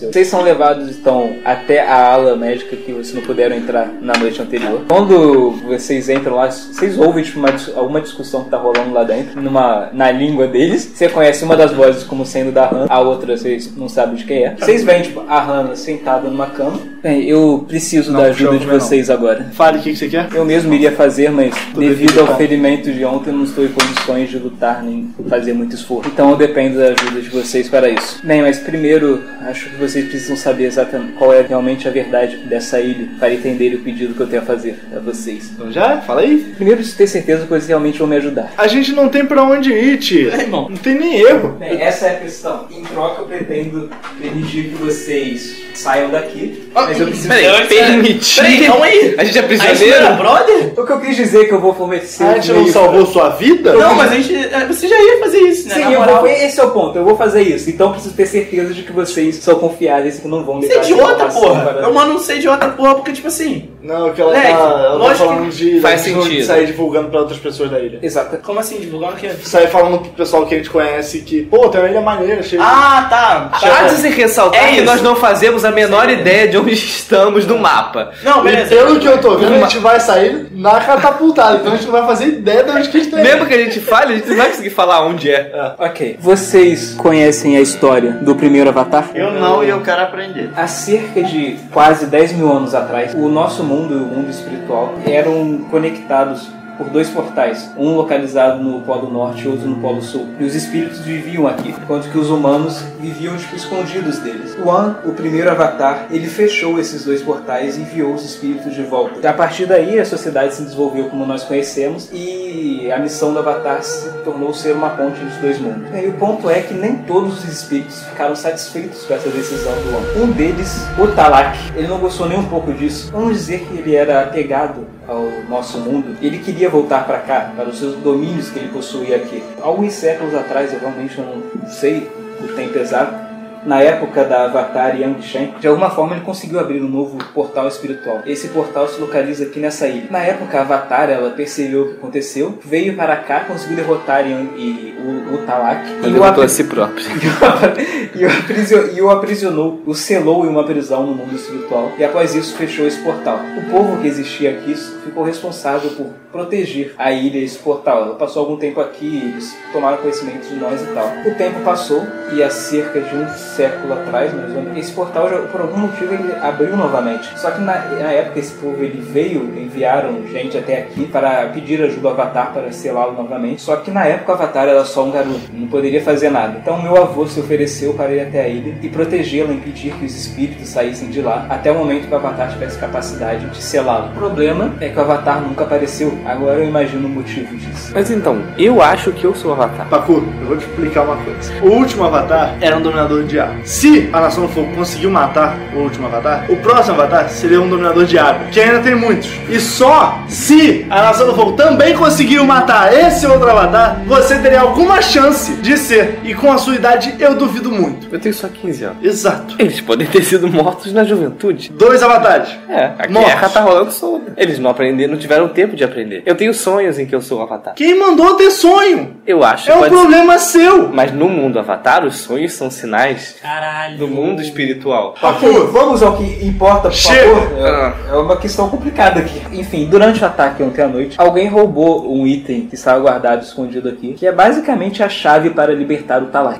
Vocês são levados então até a ala médica que vocês não puderam entrar na noite anterior. Quando vocês entram lá, vocês ouvem tipo, uma, alguma discussão que tá rolando lá dentro, numa, na língua deles. Você conhece uma das vozes como sendo da Hannah, a outra vocês não sabem de quem é. Vocês veem tipo, a Hannah sentada numa cama. Bem, eu preciso Não, da ajuda de meu, não. vocês agora. Fale o que, que você quer. Eu mesmo iria fazer, mas Tô devido ao tá? ferimento de ontem, eu não estou em condições de lutar nem fazer muito esforço. Então eu dependo da ajuda de vocês para isso. Bem, mas primeiro, acho que vocês precisam saber exatamente qual é realmente a verdade dessa ilha para entender o pedido que eu tenho a fazer a vocês. Então já? Fala aí. Primeiro, de ter certeza que vocês realmente vão me ajudar. A gente não tem pra onde ir, tia. É, irmão. Não tem nem erro. Bem, essa é a questão. Em troca, eu pretendo permitir que vocês saiam daqui. Mas eu preciso. Peraí, permitir? Peraí, calma aí. A gente é A gente prisioneiro? brother? O que eu quis dizer é que eu vou fornecer. A um gente não salvou sua vida? Não, mas a gente. é, Você já ia fazer isso, né? Sim, na eu moral. vou, esse é o ponto. Eu vou fazer isso. Então eu preciso ter certeza de que vocês são confiáveis e que não vão Você levar é idiota, porra. para- Eu mando ser idiota, porra, porque, tipo assim. Não, que ela Moleque, tá, ela tá falando de, faz de sentido. sair divulgando pra outras pessoas da ilha. Exato. Como assim, divulgando o quê? Sair falando pro pessoal que a gente conhece que, pô, tem uma ilha maneira, cheia de- Ah, tá. Há de se ressaltar É que isso. nós não fazemos a menor ideia de onde <laughs> estamos no mapa. Não, E beleza. pelo que eu tô vendo, a gente vai sair na catapultada, então a gente não vai fazer ideia de onde que a gente tá. Mesmo que a gente fale, a gente não vai conseguir falar onde é. Ok. Vocês conhecem a história do primeiro Avatar? Eu não e eu quero aprender. Há cerca de quase 10 mil anos atrás, o nosso mundo e o mundo espiritual eram conectados por dois portais, um localizado no Polo Norte e outro no Polo Sul. E os espíritos viviam aqui, enquanto que os humanos viviam tipo, escondidos deles. O An, o primeiro avatar, ele fechou esses dois portais e enviou os espíritos de volta. A partir daí, a sociedade se desenvolveu como nós conhecemos e a missão do avatar se tornou ser uma ponte dos dois mundos. E o ponto é que nem todos os espíritos ficaram satisfeitos com essa decisão do An. Um deles, o Talak, ele não gostou nem um pouco disso. Vamos dizer que ele era apegado ao nosso mundo, ele queria voltar para cá, para os seus domínios que ele possuía aqui. Alguns séculos atrás, eu realmente não sei o tempo exato, na época da Avatar Yang Shen, de alguma forma ele conseguiu abrir um novo portal espiritual. Esse portal se localiza aqui nessa ilha. Na época, a Avatar, ela percebeu o que aconteceu, veio para cá, conseguiu derrotar Yang e o, o Talak. Ele e o a si próprio. <laughs> e, o e o aprisionou, o selou em uma prisão no mundo espiritual. E após isso fechou esse portal. O povo que existia aqui ficou responsável por proteger a ilha e esse portal. Ela passou algum tempo aqui, eles tomaram conhecimento de nós e tal. O tempo passou e há cerca de um século atrás, mais ou menos, esse portal, já, por algum motivo, ele abriu novamente. Só que na, na época esse povo ele veio, enviaram gente até aqui para pedir ajuda ao Avatar para selá-lo novamente. Só que na época o Avatar era só um garoto, não poderia fazer nada. Então meu avô se ofereceu para ir até a ilha e protegê-la, impedir que os espíritos saíssem de lá, até o momento que o Avatar tivesse capacidade de selá-lo. O problema é que o Avatar nunca apareceu Agora eu imagino o motivo disso. Mas então, eu acho que eu sou o Avatar. Pacu, eu vou te explicar uma coisa. O último Avatar era um dominador de água. Se a Nação do Fogo conseguiu matar o último Avatar, o próximo Avatar seria um dominador de água, que ainda tem muitos. E só se a Nação do Fogo também conseguiu matar esse outro Avatar, você teria alguma chance de ser. E com a sua idade, eu duvido muito. Eu tenho só 15 anos. Exato. Eles podem ter sido mortos na juventude. Dois avatares. É, a Mortos. guerra tá rolando solta. Eles não aprenderam, não tiveram tempo de aprender. Eu tenho sonhos em que eu sou o Avatar. Quem mandou ter sonho? Eu acho É um pode ser. problema seu. Mas no mundo Avatar, os sonhos são sinais Caralho. do mundo espiritual. Ok, vamos ao que importa, por Chega. favor. É, é uma questão complicada aqui. Enfim, durante o ataque ontem à noite, alguém roubou um item que estava guardado, escondido aqui, que é basicamente a chave para libertar o Talai.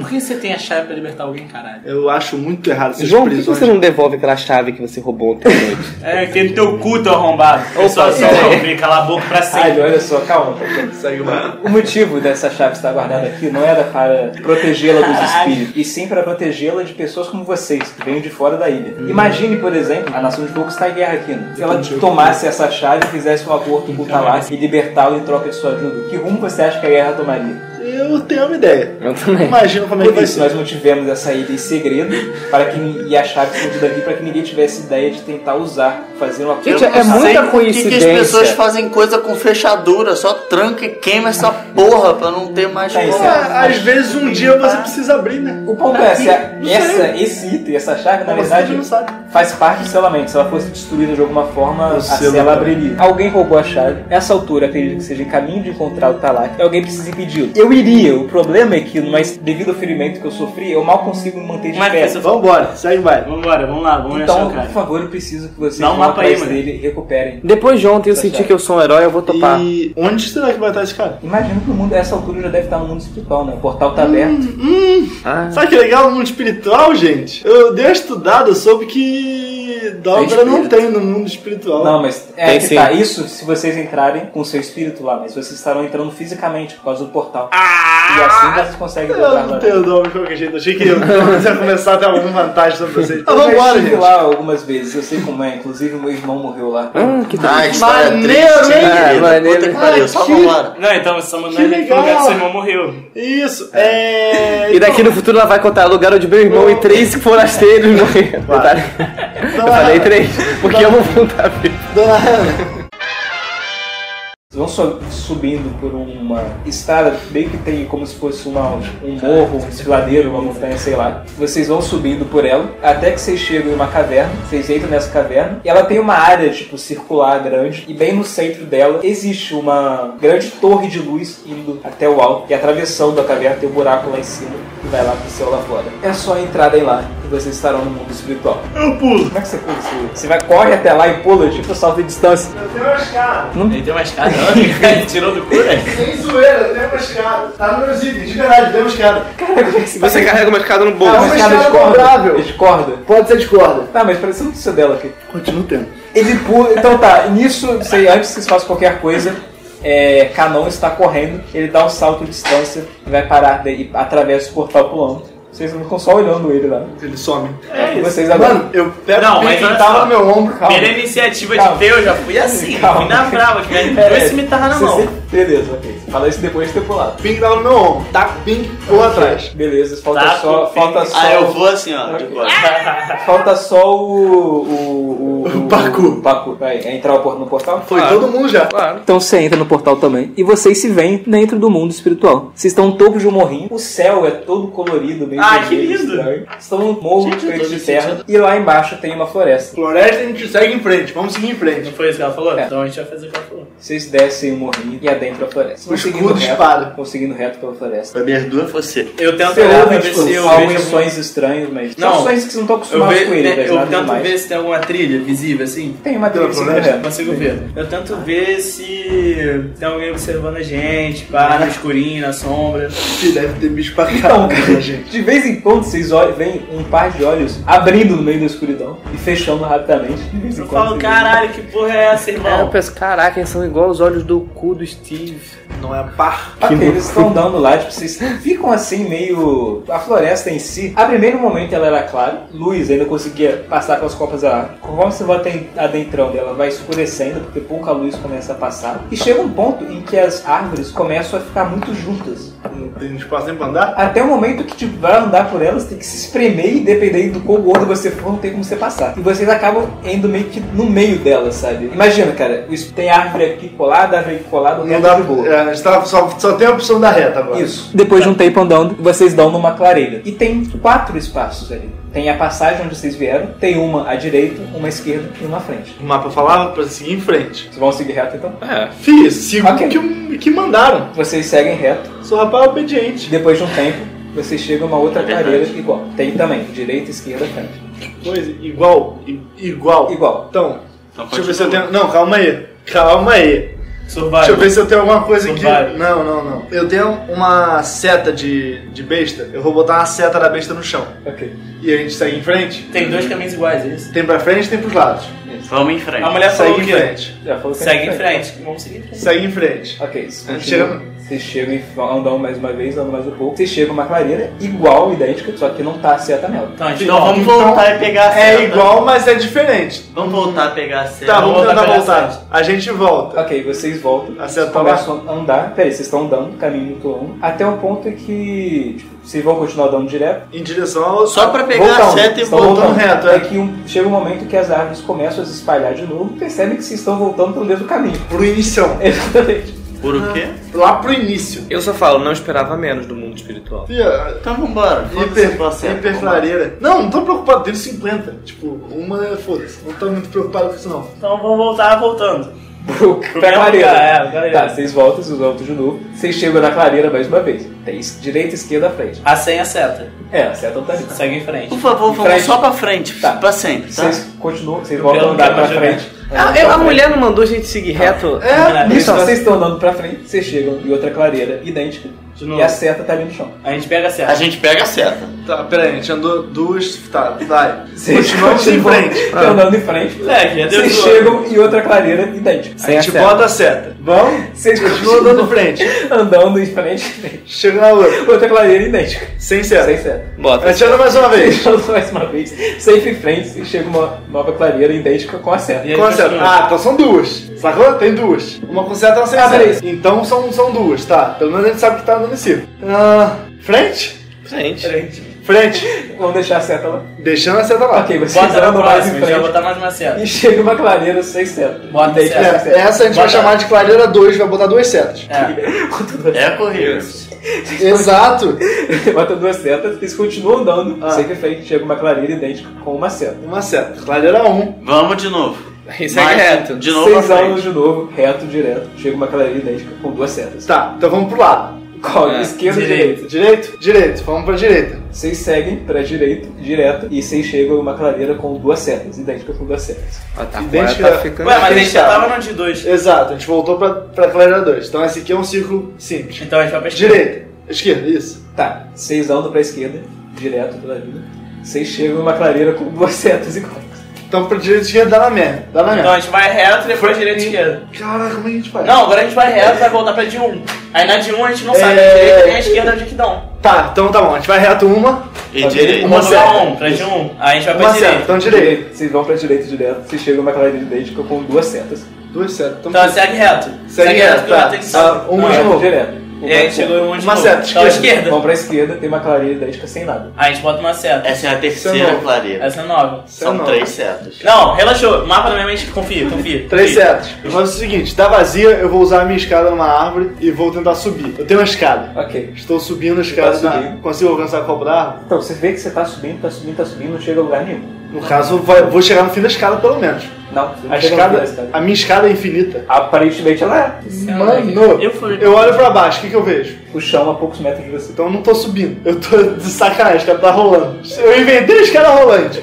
Por que você tem a chave pra libertar alguém, caralho? Eu acho muito errado essas João, por que prisões. você não devolve aquela chave que você roubou ontem à noite? <laughs> É, que no teu cu, teu arrombado. Pessoal, só ouvir, cala a boca pra Ai, sempre. olha só, calma. Segue o motivo dessa chave estar guardada aqui não era para protegê-la dos espíritos, e sim para protegê-la de pessoas como vocês, que vêm de fora da ilha. Imagine, por exemplo, a Nação de Fogo está em guerra aqui. Né? Se ela tomasse essa chave e fizesse um acordo com o Talak e libertá-lo em troca de sua ajuda, que rumo você acha que a guerra tomaria? Eu tenho uma ideia. Eu também. Imagina como é que Por vai isso, ser. nós mantivemos essa ilha em segredo para que, e a chave escondida aqui para que ninguém tivesse ideia de tentar usar, fazer uma Gente, Eu é não muita por que que as coincidência. pessoas fazem coisa com fechadura, só tranca e queima essa porra pra não ter mais É, isso como. é- Ah, Às vezes um dia você precisa abrir, né? O ponto é, se a- essa, esse item, essa chave, na Você verdade, não sabe. faz parte do selamento. Se ela fosse destruída de alguma forma, a selo cela também. abriria. Alguém roubou a chave. Essa altura, acredito que seja em caminho de encontrar o Talak. E alguém precisa impedi-lo. Eu iria. O problema é que, mas devido ao ferimento que eu sofri, eu mal consigo me manter de Mas pé. Vambora, segue o baile. Vambora, vamos lá, vamos Então, achar o por favor, eu preciso que vocês Dá um mapa aí, mano. dele e recuperem. Depois de ontem eu Tá senti que eu sou um herói, eu vou topar. E onde será que vai estar esse cara? Imagino que o mundo, a essa altura, já deve estar no mundo espiritual, né? O portal tá aberto. Ah, Sabe que legal no mundo espiritual, gente? Eu dei uma estudada, eu soube que Dobra não tem no mundo espiritual. Não, mas é Tem que sim. tá. Isso se vocês entrarem com o seu espírito lá, mas vocês estarão entrando fisicamente por causa do portal. e assim vocês conseguem Eu voltar não lá. tenho nome de qualquer jeito. Achei que eu ia começar a ter alguma vantagem sobre vocês. Então Eu estive gente. lá algumas vezes, eu sei como é. Inclusive, meu irmão morreu lá. hum, que Ah, história Maneiro, triste, hein? querida. Ah, maneiro. Puta que pariu, só Que- vambora. Não, então você mandou Que ele pro legal. lugar que seu irmão morreu. Isso, é. E daqui no futuro ela vai contar lugar onde meu irmão e três forasteiros morreram. <laughs> Vai. Falei três, porque eu vou voltar a ver. Dona Hannah. Vocês vão su- subindo por uma estrada, meio que tem como se fosse uma, um morro, um desfiladeiro, uma montanha, sei lá. Vocês vão subindo por ela, até que vocês chegam em uma caverna. Vocês entram nessa caverna. E ela tem uma área, tipo, circular grande. E bem no centro dela existe uma grande torre de luz indo até o alto. E atravessando a caverna tem um buraco lá em cima que vai lá pro céu lá fora. É só entrar aí lá e vocês estarão no mundo espiritual. Eu pulo. Como é que você pula? Você- Você vai, corre até lá e pula, tipo salto de distância. Eu tenho uma escada. Ele deu uma escada, não, ele tirou do cu, né? Sem zoeira, eu tenho uma escada. Tá nos meus itens, de verdade, eu tenho uma escada. Você carrega uma escada no Ah, bolso. uma uma escada de escada corda. dobrável. De corda. Pode ser de corda. Tá, mas parece muito seu dela aqui. Continuo tendo. Ele pula. Então tá, nisso, sei, antes que vocês façam qualquer coisa, é, Canon está correndo, ele dá um salto de distância e vai parar daí, atravessa o portal pulando. Vocês não ficam só olhando ele lá. Ele some. É, vocês agora. Mano, eu pego Não, o mas olha tava só. no meu ombro. Calma. Pela iniciativa Calma. de ter, eu já fui <laughs> assim, Calma. fui na brava, que me É, dois cimitarra na você- mão. Beleza, ok. Fala isso depois de ter pulado. O pink tava no meu ombro. Tá pink por atrás. Beleza, falta Tá, só. Falta fim. só. Ah, eu vou assim, ó. de boa. <laughs> Falta só o. O. O, O Pacu. O Pacu. Vai entrar o por- no portal? Foi todo mundo já. Claro. Então você entra no portal também e vocês se veem dentro do mundo espiritual. Vocês estão no topo de um morrinho, o céu é todo colorido, meio Ah, que lindo! estranho. Estão num morro Gente, tô de terra sentindo- e lá embaixo tem uma floresta. Floresta a gente segue em frente. Vamos seguir em frente. Não foi isso que ela falou? É. Então a gente vai fazer o que ela falou. Vocês descem o morrinho e adentram a floresta. Seguindo escudo de espada. reto, vão seguindo reto pela floresta. Pra minhas duas, você. Eu tento Você olhar pra ver tipo, se eu alguns vejo sons estranhos, mas Não. são sons que vocês não estão Eu, acostumados ve- com ele, né, eu tento demais. ver se tem alguma trilha visível assim. Tem uma trilha floresta? reto. Consigo ver. Eu tento ver se tem alguém observando a gente, pá, no escurinho, na sombra. Que deve ter bicho pra Então, caramba, gente. de vez em quando vocês olham, veem um par de olhos abrindo no meio da escuridão e fechando rapidamente. De vez em Eu quando falo, veem. caralho, que porra é essa, É, eu irmão? penso, caraca, eles são igual os olhos do cu do Steve. Não é par. Ok, eles estão andando lá, tipo, vocês ficam assim meio. A floresta em si, a primeiro momento ela era clara, luz ainda conseguia passar pelas copas da. Conforme você vai aden- adentrando, ela vai escurecendo, porque pouca luz começa a passar. E chega um ponto em que as árvores começam a ficar muito juntas. Não tem espaço nem pra andar? Até o momento que tipo, vai andar por elas, tem que se espremer e dependendo do quão gordo você for, não tem como você passar. E vocês acabam indo meio que no meio delas, sabe? Imagina, cara, tem árvore aqui colada, árvore aqui colada, o Não dá. É, a gente tá, só, só tem a opção da reta agora. Isso. Depois de um tempo andando, vocês dão numa clareira. E tem quatro espaços ali. Tem a passagem onde vocês vieram, tem uma à direita, uma à esquerda e uma à frente. O mapa falava pra seguir em frente. Vocês vão seguir reto então? É. Fiz, sigo o que, que mandaram. Vocês seguem reto. Sou rapaz obediente. Depois de um tempo, vocês chegam a uma outra É clareira igual. Tem também, direita, esquerda, frente. Coisa igual, igual. Igual. Então, Então deixa eu ver se eu tenho. Não, calma aí. Calma aí. Survival. Deixa eu ver se eu tenho alguma coisa aqui. Não, não, não. Eu tenho uma seta de, de besta. Eu vou botar uma seta da besta no chão. Ok. E a gente segue em frente. Tem dois caminhos iguais, é isso? Tem pra frente e tem pros lados. Vamos em frente. A mulher falou Segue o em frente. Já falou que Segue em frente. Vamos seguir em frente. Segue em frente. Ok, vocês A gente continuam. chega- Vocês chegam e andam mais uma vez, andam mais um pouco. Vocês chegam a uma clareira igual, idêntica, só que não tá a seta nela. Então, a gente Então vamos Então, voltar e pegar a É seta. igual, mas é diferente. Vamos voltar a pegar a seta. Tá, vamos voltar tentar pra voltar. sete. A gente volta. Ok, vocês voltam. A seta tá começam a andar. Peraí, vocês estão andando, caminho muito longo. Até o ponto em que tipo, vocês vão continuar andando direto. Em direção ao. Só pra pegar a Voltando, seta e voltar. voltando reto, é. É que um- chega um momento que as árvores começam a se espalhar de novo. Percebem que vocês estão voltando pelo mesmo caminho. Pro inicião. <laughs> Exatamente. Por o quê? Lá pro início. Eu só falo, não esperava menos do mundo espiritual. Fia, Então vambora. Hiper, seta. hiper vambora. clareira. Não, não tô preocupado, tenho 50. Tipo, uma é foda-se. Não tô muito preocupado com isso não. Então vamos voltar voltando. <laughs> Pro, pra mesmo clareira. lugar, é, clareira. Tá, vocês voltam, vocês voltam de novo. Vocês chegam na clareira mais uma vez. Tem es- direita, esquerda, frente. A senha seta. É, a seta tá ali. Segue em frente. Por favor, Em vamos frente. só pra frente. Tá. Pra sempre, tá? Vocês continuam, vocês voltam a andar pra frente. A, Andam pra a frente. mulher não mandou a gente seguir reto? É, isso. vocês estão andando pra frente, vocês chegam em outra clareira idêntica. De novo. E a seta tá ali no chão. A gente pega a seta. A gente pega a seta. Tá, pera aí, a gente andou duas. Tá, vai. Vocês Continuamos em continuam <laughs> frente. <laughs> andando em frente. Moleque, deu Vocês chegam em outra clareira idêntica. A gente bota a seta. Vamos? Vocês Continuam andando em frente. <laughs> andando em frente. Chega na outra. Outra clareira idêntica. Sem seta. Sem seta. Bota. A gente anda mais uma vez. Andam mais uma vez, sempre em frente, e chega uma nova clareira idêntica com a seta. E Com a seta. continua. Ah, então são duas. Sacou? Tem duas. Uma com seta e uma sem Ah, seta. peraí. Então são, são duas, tá? Pelo menos a gente sabe que tá círculo. Ah, frente? Frente. Frente. Vamos deixar a seta lá. Deixando a seta lá. Ok, vocês Bota na mais em vai frente. botar mais uma seta. E chega uma clareira sem seta. Bota seta. sem É, essa a gente vai Bota- chamar de clareira 2, vai botar duas setas. É. É a corrida. Exato. Bota duas setas, eles continuam andando, Ah. sempre em frente, chega uma clareira idêntica com uma seta. Uma seta. Clareira 1. Um. Vamos de novo. Segue Mais- reto. De novo Seis anos frente. de novo, reto, direto, chega uma clareira idêntica com duas setas. Tá, então vamos pro lado. Qual? É, Esquerda ou direita. direita? Direito? Direito. Vamos pra direita. Vocês seguem pra direita, direto, e vocês chegam em uma clareira com duas setas, idêntica com duas setas. Ó, tá, Idêntica- tá ficando... Ué, mas a gente já tava no de dois. Exato, a gente voltou pra, pra clareira 2. Então esse aqui é um círculo simples. Então a gente vai pra esquerda. Direita. Esquerda, isso. Tá, vocês andam pra esquerda, direto pela vida. Vocês chegam em uma clareira com duas setas iguais. Então pra direita e esquerda dá na merda. Dá na Então merda. a gente vai reto, depois direita e esquerda. Caraca, como é que a gente faz? Não, agora a gente vai reto, vai voltar pra de 1. Aí na de 1 a gente não sabe, É. a direita nem a esquerda onde que dão. Tá, então tá bom. A gente vai reto uma. E Tá direito. Uma pra 1, pra de 1. Aí a gente vai pra Uma direita. Então direita. Vocês vão pra direita direto, vocês chegam em uma clareira idêntica com duas setas. Duas setas. Então, Então segue reto. Segue reto, tá. uma Não, de reto novo. direto. E aí a gente chegou em 1 de Uma novo. seta, Então esquerda. esquerda. Vão pra esquerda, tem uma clareira idêntica sem nada. Aí a gente bota uma seta. Essa é a é terceira clareira. Essa é nova. São não. três setas. Não, relaxou. Mapa na minha mente, confia, confia. Três confia. setas. Eu faço o seguinte: tá vazia, eu vou usar a minha escada numa árvore e vou tentar subir. Eu tenho uma escada. Ok. Estou subindo a escada. Tá da- subindo. Consigo alcançar a copa da árvore? Então, você vê que você tá subindo, tá subindo, tá subindo, não chega a lugar nenhum. No caso, vai- vou chegar no fim da escada pelo menos. Não, você não A chega no fim escada, da escada. a minha escada é infinita. Aparentemente ela é. Mano, Eu fui. eu olho pra baixo, o que, que eu vejo? O chão a poucos metros de você. Então eu não tô subindo. Eu tô de sacanagem, a escada tá rolando. Eu inventei a escada rolante.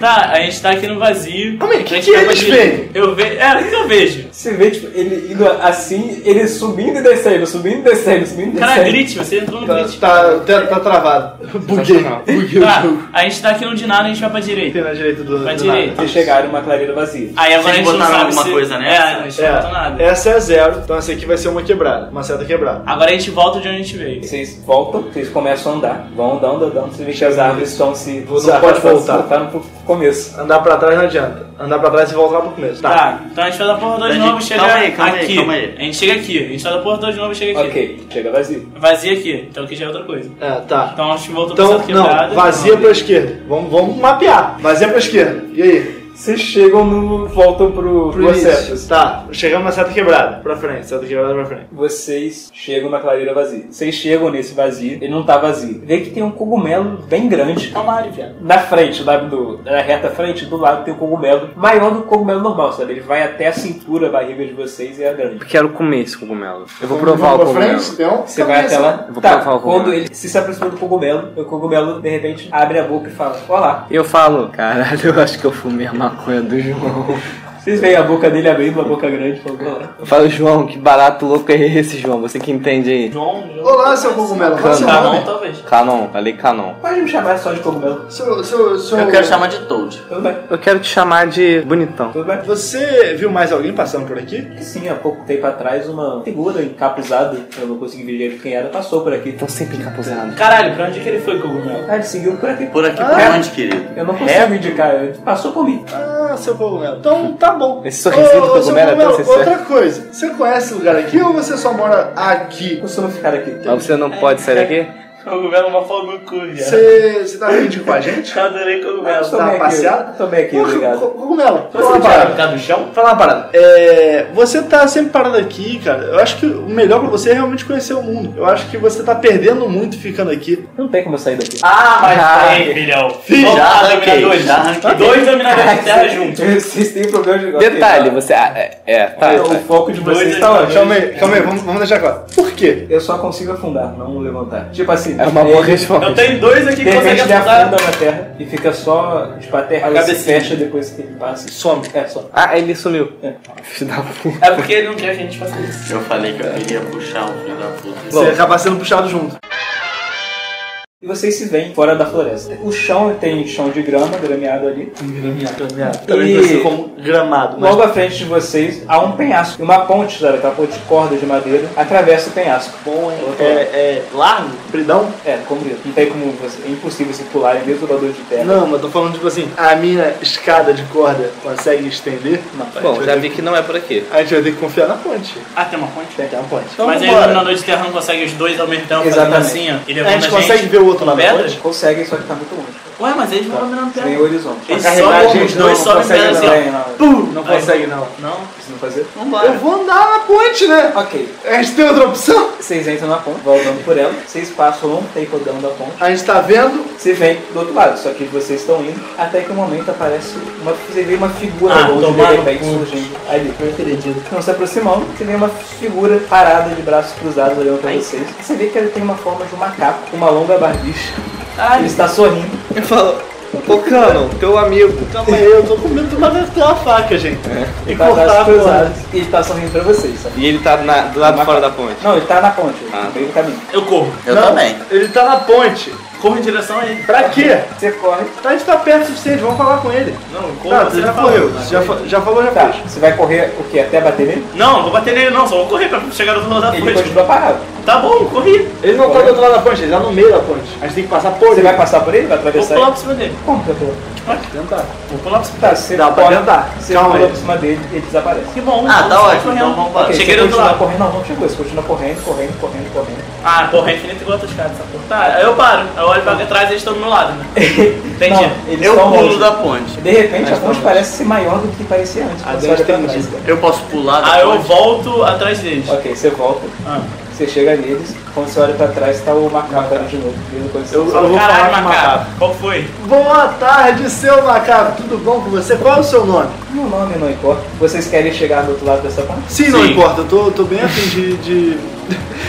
Tá, a gente tá aqui no vazio. Calma aí, o A que, gente que eles veem? Eu vejo. É, o que eu vejo? Você vê, tipo, ele indo assim, ele subindo e descendo, subindo e descendo, subindo e Cara, descendo. grit, você entrou no Tá, grit. tá, tá, tá travado. Buguei. Buguei o Tá, jogo. a gente tá aqui no de nada, a gente vai pra direita. Tem na direita do. Pra do direita. Vocês chegaram em uma clareira vazia. Aí agora a Vocês gente não botaram sabe alguma se... coisa É, nessa? a gente não botou É, nada. essa é zero, então essa aqui vai ser uma quebrada. Uma seta quebrada. Agora a gente volta de onde a gente veio. Vocês voltam, vocês começam a andar. Vão andando, andando. Você vê que as árvores estão se. Não pode voltar. Voltaram pro começo. Andar pra trás não adianta. Andar pra trás e voltar lá pro começo. Tá, então a gente faz a porra toda de Calma novo e chega calma aí, calma aí, aqui. calma aí. A gente chega aqui. A gente faz a porra toda de novo e chega aqui. Ok, chega vazio. Vazia aqui. Então aqui já é outra coisa. É, tá. Então a gente voltou pra Então, essa quebrada. não, vazia pra esquerda. Vamos, vamos mapear. Vazia pra esquerda. E aí? Vocês chegam no. voltam pro, pro. Acetos. Tá, chegamos na seta quebrada. Pra frente, seta quebrada pra frente. Vocês chegam na clareira vazia. Vocês chegam nesse vazio, ele não tá vazio. Vê que tem um cogumelo bem grande. Calma aí, viado. Na frente, lá do, na reta frente, do lado tem um cogumelo maior do que o cogumelo normal, sabe? Ele vai até a cintura, a barriga de vocês e é grande. Eu quero comer esse cogumelo. Eu vou provar o cogumelo. frente, então. Você vai até lá. Eu vou tá, provar o quando cogumelo. ele se, se aproxima do cogumelo, o cogumelo de repente abre a boca e fala: Olá. E eu falo, caralho, eu acho que eu fumei a maconha do João. Vocês veem a boca dele abrindo, uma boca grande, falando: falo, João, que barato louco é esse, João? Você que entende aí. João, João. Olá, seu cogumelo. Qual é o seu Tá nome? bom, talvez. Canon, falei Canon. Pode me chamar só de cogumelo. Seu, seu, seu... Eu quero chamar de Toad. Tudo bem, Eu quero te chamar de bonitão. tudo bem. Você viu mais alguém passando por aqui? Sim, há pouco tempo atrás, uma figura encapuzada, eu não consegui ver direito quem era, passou por aqui. Tô sempre encapuzado. Caralho, pra onde que ele foi, cogumelo? Ah, ele seguiu por aqui. Por aqui, por Ah, onde, querido? Eu não consigo indicar, ele passou por mim. Ah, seu cogumelo. Então tá bom. Esse sorrisinho do Ô, seu cogumelo é tão sincero. Outra coisa, você conhece o lugar aqui ou você só mora aqui? Costumo ficar aqui. Mas você não pode sair daqui? Cogumelo é uma fogo no cu, viado. Você, você tá ir com a gente? Eu <laughs> adorei cogumelo. Estou Tá bem aqui, passeado? Estou bem aqui, obrigado. co- Cogumelo, Você fala uma parada. ficar no chão? Fala uma parada. É, você tá sempre parado aqui, cara. Eu acho que o melhor pra você é realmente conhecer o mundo. Eu acho que você tá perdendo muito ficando aqui. Não tem como eu sair daqui. Ah, mas Ah, tem, filhão. Filho, já arranquei, já arranquei. Dois dominadores de terra juntos. <laughs> Vocês têm problema de Detalhe, Ok, você. ah, É, é, tá. tá. tá. O foco de vocês dominadores. ótimo. Calma aí, calma aí, vamos, vamos deixar claro. Por quê? Eu só consigo afundar, não levantar. Tipo assim, É uma boa resposta. Eu tenho dois aqui De que conseguem repente ele afundar. afunda na terra e fica só, tipo, a terra A se fecha depois que ele passa. Some. É, só. Ah, ele sumiu. É. Filho da puta. É porque ele não quer que a gente faça isso. Eu falei que eu queria puxar um filho da puta. Você acaba sendo puxado junto. E vocês se veem fora da floresta. O chão tem chão de grama, grameado ali. Grameado, grameado. E- Também conhecido como gramado. Mas Logo à frente de vocês há um penhasco. E uma ponte, sabe? Aquela ponte de corda de madeira, atravessa o penhasco. bom, é, é largo, compridão. É, comprido. Não tem como você. É impossível você pular em mesmo voador de terra. Não, mas tô falando tipo assim, a minha escada de corda consegue estender? Não. Bom, já vi que não é por aqui. A gente vai ter que confiar na ponte. Ah, tem uma ponte? Tem até uma ponte. Então Mas aí o dominador de terra não consegue os dois ao mesmo tempo fazendo Exatamente. assim, ó. E A gente consegue ver o outro lado da ponte? Consegue, só que tá muito longe. Ué, mas eles vão dominando Sem terra. o horizonte. Eles carregar sobem, a gente, os dois não sobem consegue pedra assim, ó. não. Pum! Não Aí- consegue não. Não? Precisa fazer? Eu Vambora. vou andar na ponte, né? Ok. A gente tem outra opção? Vocês entram na ponte, vão andando por ela. Vocês passam um tempo andando da ponte. A gente tá vendo. Você vem do outro lado, só que vocês estão indo até que um momento aparece uma. Você vê uma figura Ah, longe de repente surgindo ali. Eu acredito. Não se aproximando, você vê uma figura parada de braços cruzados olhando pra vocês. Você vê que ele tem uma forma de um macaco, com uma longa barbicha. Ele está sorrindo. Eu falo, ô Cano, teu amigo. Calma aí, eu tô com medo de uma ter uma faca, gente. E Tá cortar a. E ele tá sorrindo pra vocês, sabe? E ele tá na- do lado de fora da ponte. Não, ele tá na ponte, Ah. no meio do caminho. Eu corro. Eu Não, também. Ele tá na ponte. Corro em direção a ele. Pra quê? Você corre. A gente tá perto o suficiente, vamos falar com ele. Não, eu corro. Tá, você você já falou. correu. Você já, fa- já falou, já Tá, fez. você vai correr o quê? Até bater nele? Não, não vou bater nele não, só vou correr pra chegar do outro lado da Ele ponte. continua parado. Tá bom, corri. Ele não tá do outro lado da ponte, ele tá no meio da ponte. A gente tem que passar por Você ele. vai passar por ele? Vai Vou atravessar pular ele? por cima dele. Como que eu tô? Tentar. Vou pular por cima Tá, dele. você Dá pra tentar. Você Calma pula aí. por cima dele e ele desaparece. Que bom. Ah, tá ótimo, correndo. então vamos embora. Ok, Cheguei você do outro continua lado. correndo, não, não chegou, você continua correndo, correndo, correndo, correndo. Ah, porra, é infinito igual outros caras, essa porra. Tá, aí eu paro. Eu olho pra trás e eles estão do meu lado, né? <laughs> Entendi. Não, eles Eu estão pulo longe. da ponte. De repente a Mas ponte tá parece ser maior do que parecia antes. quando você olha pra trás. Eu posso pular da Aí eu ponte? volto atrás deles. Ok, você volta, Ah. Você chega neles, quando você olha pra trás tá o macaco ali de novo. Eu- eu vou Caralho, falar com o macaco. macaco. Qual foi? Boa tarde, seu macaco. Tudo bom com você? Qual é o seu nome? Meu nome não importa. Vocês querem chegar do outro lado dessa ponte? Sim, não Sim. importa. Eu tô, tô bem afim de, de,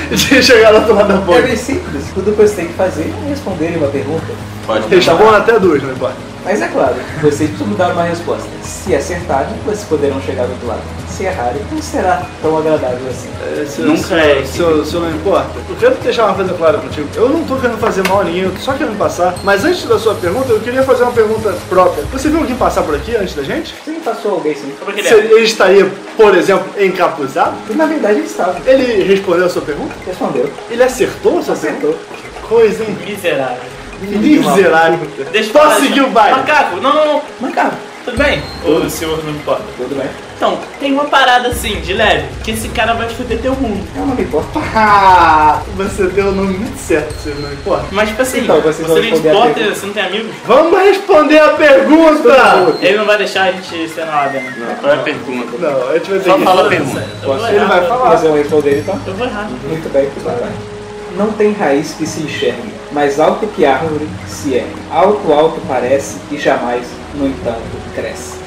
<laughs> de chegar do outro lado da É ponte. bem simples. Tudo que você tem que fazer é responder uma pergunta. Pode Responda até duas, não importa. Mas é claro, vocês precisam dar uma resposta. Se acertarem, vocês poderão chegar do outro lado. Se errarem, não será tão agradável assim. É, se, Nunca se, é se, eu- se eu não importa. Eu quero deixar uma coisa clara contigo. Eu não tô querendo fazer mal a ninguém, eu tô só querendo passar. Mas antes da sua pergunta, eu queria fazer uma pergunta própria. Você viu alguém passar por aqui antes da gente? Você me passou alguém sim. Como é que Se ele é? ele estaria, por exemplo, encapuzado? Na verdade ele estava. Ele respondeu a sua pergunta? Respondeu. Ele acertou a sua Acertou. pergunta? Coisa, hein? Miserável. Miserável. Deixa eu falar, seguir o baile? Macaco, não, não, não. Macaco, Tudo bem? O senhor não importa. tudo bem? Então, tem uma parada assim, de leve, que esse cara vai te fuder teu mundo. Eu não me importo. Ah, você deu o nome muito certo, você não importa. Mas tipo assim, Então, vocês vão você não responder a importa, pergunta. você não tem amigos? Vamos responder a pergunta! Ele não vai deixar a gente ser na lábia, né? Qual é a pergunta? Não, a gente vai ter Só que... fala a pergunta. Eu vou Ele errar, vai falar. Mas eu vou responder então. Eu vou errar. Muito bem, vai lá. Não tem raiz que se enxergue, mais alto que árvore se ergue. Alto, alto parece e jamais, no entanto, cresce.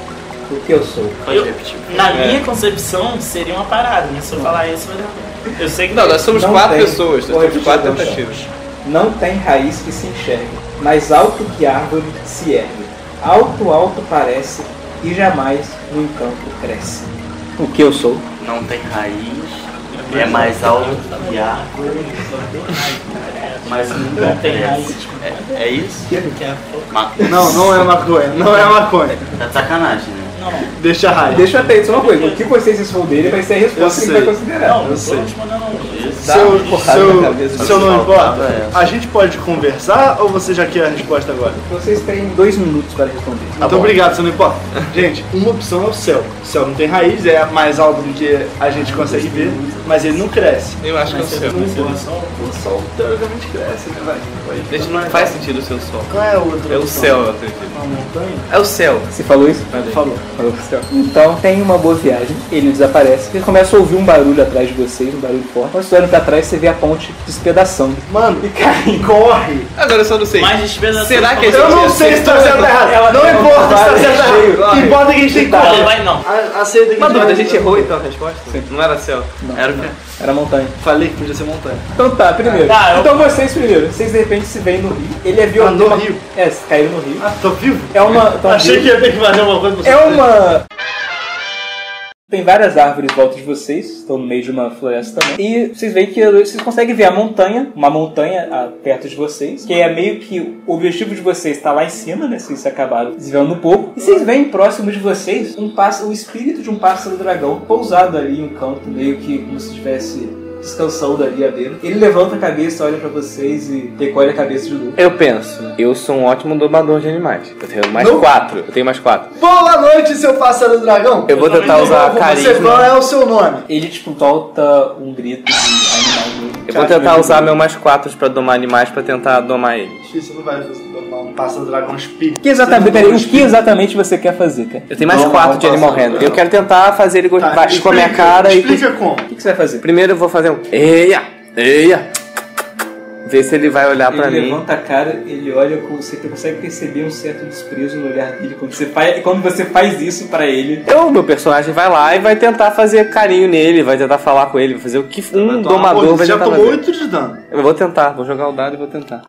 O que eu sou? Eu-. Na minha concepção, seria uma parada, mas se eu falar isso, vai dar. Eu sei que Não, nós somos Não quatro tem. pessoas, nós temos quatro tentativas. Não tem raiz que se enxergue, mais alto que árvore se ergue. Alto, alto parece e jamais, no entanto, cresce. O que eu sou? Não tem raiz, é mais alto que a árvore, mas nunca não tem cresce. raiz. É, é isso? Ma- Não, não é maconha, não é maconha. Tá de sacanagem, né? Não. Deixa a raiz. Deixa eu até só uma coisa. O que vocês responderem vai ser a resposta que ele vai sei. considerar. Não, não eu tô sei. respondendo não. Se eu, se eu, se eu não importa, É. a gente pode conversar ou você já quer a resposta agora? Vocês têm dois minutos para responder. Então obrigado, você não importa. Gente, uma opção é o céu. O céu não tem raiz, é mais alto do que a gente consegue ver, mas ele não cresce. Eu acho que é o Mas você seu. não importa só. O sol teoricamente cresce, né, vai? Gente, não faz sentido o seu sol. Qual é a outra É o opção? céu, eu acredito. Uma montanha? É o céu. Você falou isso? Falou. Falou pro céu. Então, tem uma boa viagem. Ele desaparece. Você começa a ouvir um barulho atrás de vocês, um barulho forte. Quando você olha pra trás, você vê a ponte despedaçando. Mano, E cai. <laughs> corre! Agora eu só não sei. Mais despedação. Será que a Eu não sei se tá certo ou errado. Ela- não importa se tá certo ou cheio, errado. O que importa é que a gente tem correr. vai não. A- que Mas a gente errou então a resposta? Não era céu. Era o quê? Era montanha. Falei que podia ser montanha. Então tá, primeiro. Tá, eu- Então vocês primeiro. Vocês de repente se veem no rio. Ele é violento. Ah, no rio? É, caíram no rio. Ah, tô vivo? É uma. Achei que ia ter que fazer uma coisa pra você. É uma. Tem várias árvores em volta de vocês, estão no meio de uma floresta também. E vocês veem que vocês conseguem ver a montanha, uma montanha ah, perto de vocês, que é meio que o objetivo de vocês está lá em cima, né? Vocês acabaram desviando um pouco. E vocês veem próximo de vocês um pássaro, o espírito de um pássaro dragão pousado ali em um canto, meio que como se estivesse descansando ali à beira. Ele levanta a cabeça, olha pra vocês e recolhe a cabeça de novo. Eu penso, eu sou um ótimo domador de animais. Eu tenho mais Não. quatro. Eu tenho mais quatro. Boa noite, seu pássaro dragão. Eu vou tentar usar Você, carisma. qual é o seu nome? Ele, tipo, solta um grito de animal. Eu vou tentar usar meu mais quatro pra domar animais pra tentar domar eles. Difícil, não vai tomar um pássaro dragão espírito. O que exatamente, peraí, o que exatamente você quer fazer, cara? Eu tenho mais Doma quatro de Animal. Handling. Eu quero tentar fazer ele Tá, com a minha explica- cara e. Explica como. O que, que você vai fazer? Primeiro eu vou fazer um. Eia! Eia! Ver se ele vai olhar pra ele mim. levanta a cara, ele olha com você consegue perceber um certo desprezo no olhar dele quando você faz, quando você faz isso pra ele. Então, meu personagem vai lá e vai tentar fazer carinho nele, vai tentar falar com ele, vai fazer o que um domador vai você já tentar tomou fazer. 8 de dano. Eu vou tentar, vou jogar o dado e vou tentar.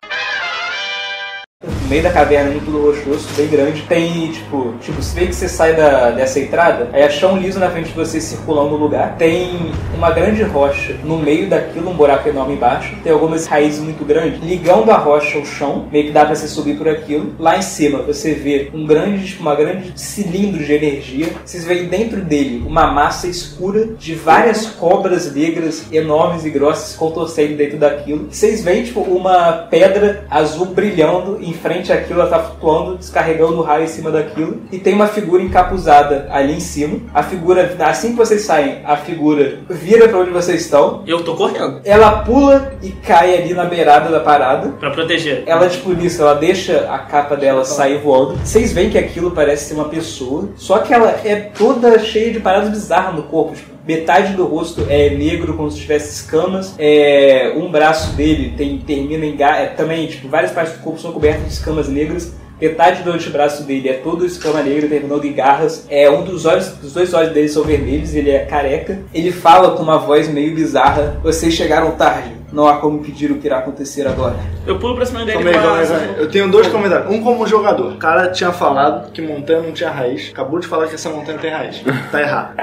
No meio da caverna, muito rochoso, bem grande, tem tipo, tipo, você vê que você sai da, dessa entrada, aí é chão liso na frente de você circulando no lugar, tem uma grande rocha no meio daquilo, um buraco enorme embaixo, tem algumas raízes muito grandes, ligando a rocha ao chão, meio que dá pra você subir por aquilo. Lá em cima você vê um grande, tipo, uma grande cilindro de energia, vocês veem dentro dele uma massa escura de várias cobras negras enormes e grossas contorcendo dentro daquilo. Vocês veem tipo uma pedra azul brilhando em frente àquilo, ela tá flutuando, descarregando o raio em cima daquilo. E tem uma figura encapuzada ali em cima. A figura, assim que vocês saem, a figura vira pra onde vocês estão. Eu tô correndo. Ela pula e cai ali na beirada da parada. Pra proteger. Ela, tipo, nisso, ela deixa a capa dela sair voando. Vocês veem que aquilo parece ser uma pessoa, só que ela é toda cheia de paradas bizarras no corpo. Tipo, metade do rosto é negro, como se tivesse escamas. É, um braço dele tem, termina em é, também, tipo, várias partes do corpo são cobertas de escamas negras. Metade do antebraço dele é todo escama negra, terminando em garras. É um dos olhos, os dois olhos dele são vermelhos, ele é careca. Ele fala com uma voz meio bizarra. Vocês chegaram tarde. Não há como impedir o que irá acontecer agora. Eu pulo pra cima dele Calma aí, calma calma. Eu tenho dois comentários. Um como jogador. O cara tinha falado que montanha não tinha raiz. Acabou de falar que essa montanha tem raiz. <laughs> Tá errado.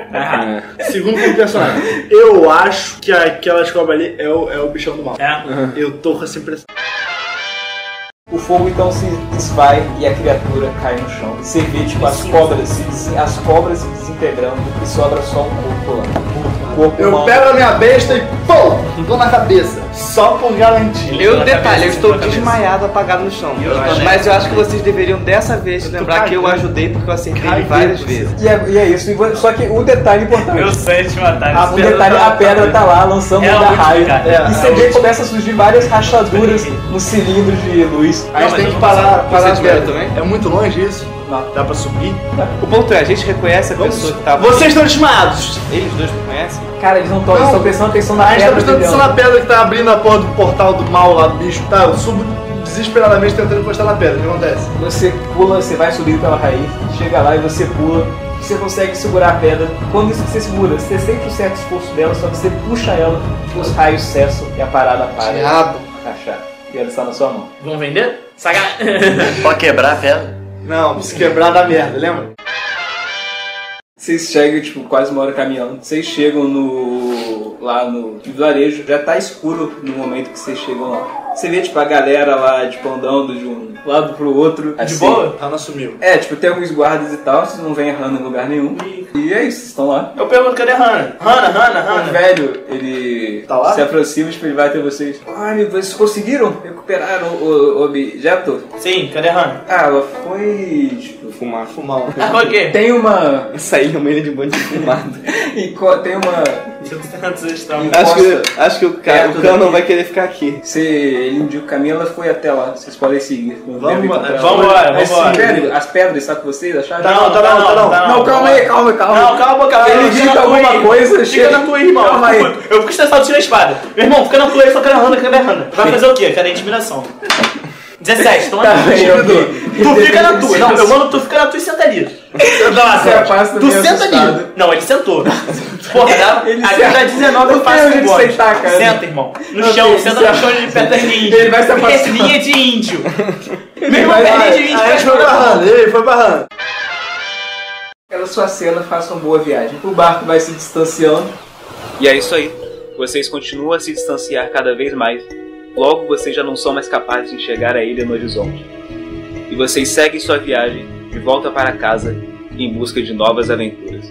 Segundo como personagem. Eu acho que aquela cobra ali é o, é o bichão do mal. É. Eu tô com essa impressão. O fogo então se desvai e a criatura cai no chão. Você vê tipo as cobras as cobras se desintegrando e sobra só um corpo lá. Corpo Eu humano. pego a minha besta e pum! Dou na cabeça. Só por garantia. Eu, detalhe, eu estou desmaiado, apagado no chão. Eu também. Mas eu acho que vocês deveriam dessa vez Eu tô lembrar que eu cagando. ajudei porque eu acertei ele várias você. vezes. E é, e é isso. E vo- Só que o detalhe importante. Eu sei te matar. A O detalhe, tá- a pedra tá lá, lançando É um a da última, raio. cara. É, e você a vê que começa a surgir várias rachaduras <laughs> no cilindro de luz. A gente Não, tem mas que parar, parar a Você pedra tira também? É muito longe isso? Não. Dá pra subir? O ponto é, a gente reconhece a pessoa que tava. Vocês estão desmaiados! Eles dois me conhecem? Cara, eles não estão, Não. eles estão prestando atenção na A gente tá pedra. prestando atenção na pedra que tá abrindo a porta do portal do mal lá do bicho. Tá, eu subo desesperadamente tentando encostar na pedra. O que acontece? Você pula, você vai subir pela raiz, chega lá e você pula. Você consegue segurar a pedra. Quando isso que você segura, você sente um certo esforço dela, só que você puxa ela, os raios cessam e a parada para. Diabo. Rachar. E ela está na sua mão. Vamos vender? Saga. Pode quebrar a pedra? Não, se quebrar dá merda, lembra? Vocês chegam, tipo, quase uma hora caminhando. Vocês chegam no. lá no vilarejo. Já tá escuro no momento que vocês chegam lá. Você vê, tipo, a galera lá, tipo, andando de um lado pro outro. De assim. boa? Ela sumiu. É, tipo, tem alguns guardas e tal, vocês não vêm errando em lugar nenhum. E é isso, vocês estão lá. Eu pergunto, cadê a Hannah? Hannah, Hannah, O Hannah. velho, ele Tá lá? se aproxima, tipo, ele vai até vocês. Ah, amigo, vocês conseguiram? Recuperaram o, o objeto? Sim, cadê a Hannah? Ah, ela foi, tipo... Fumar. Fumar um. Ah, foi o quê? Tem uma... Saí no meio de um bando de fumado. <laughs> enco- Tem uma... Acho, que, acho que o, cara, Perto o cão não vai querer ficar aqui. Você, ele indica o caminho, ela foi até lá. Vocês podem seguir. Não Vamos, embora, vamos embora. as pedras estão com vocês, acharam? Tá não, tá não, tá não. tá Não, calma aí, calma, calma. Não, calma, calma. Ele na tua alguma aí. coisa, Fica chega- na tua aí, irmão. Calma aí. Eu fico- estressado, tira a espada. Meu irmão, fica na tua aí, só quero a Hannah, cadê a Hannah? Vai fazer o quê? Cadê a intimidação? 17, toma Tá aqui. bem. Tu fica na tua. Não, eu mando tu fica na tua e senta ali. Você afasta Tu meio senta assustado. ali. Não, ele sentou. Porra, dá, <laughs> Ele aqui senta. dá 19 eu Não faço um bode. sentar, cara. Senta, irmão. No Não chão, senta ele no se- chão de índio. Ele vai se afastar. linha de índio. Meu Ele irmão, vai- é linha de índio. Vai foi barrando, ele foi barrando. Pela sua cena, faça uma boa viagem. O barco vai se distanciando. E é isso aí. Vocês continuam a se distanciar cada vez mais. Logo vocês já não são mais capazes de enxergar a ilha no horizonte. E vocês seguem sua viagem de volta para casa em busca de novas aventuras.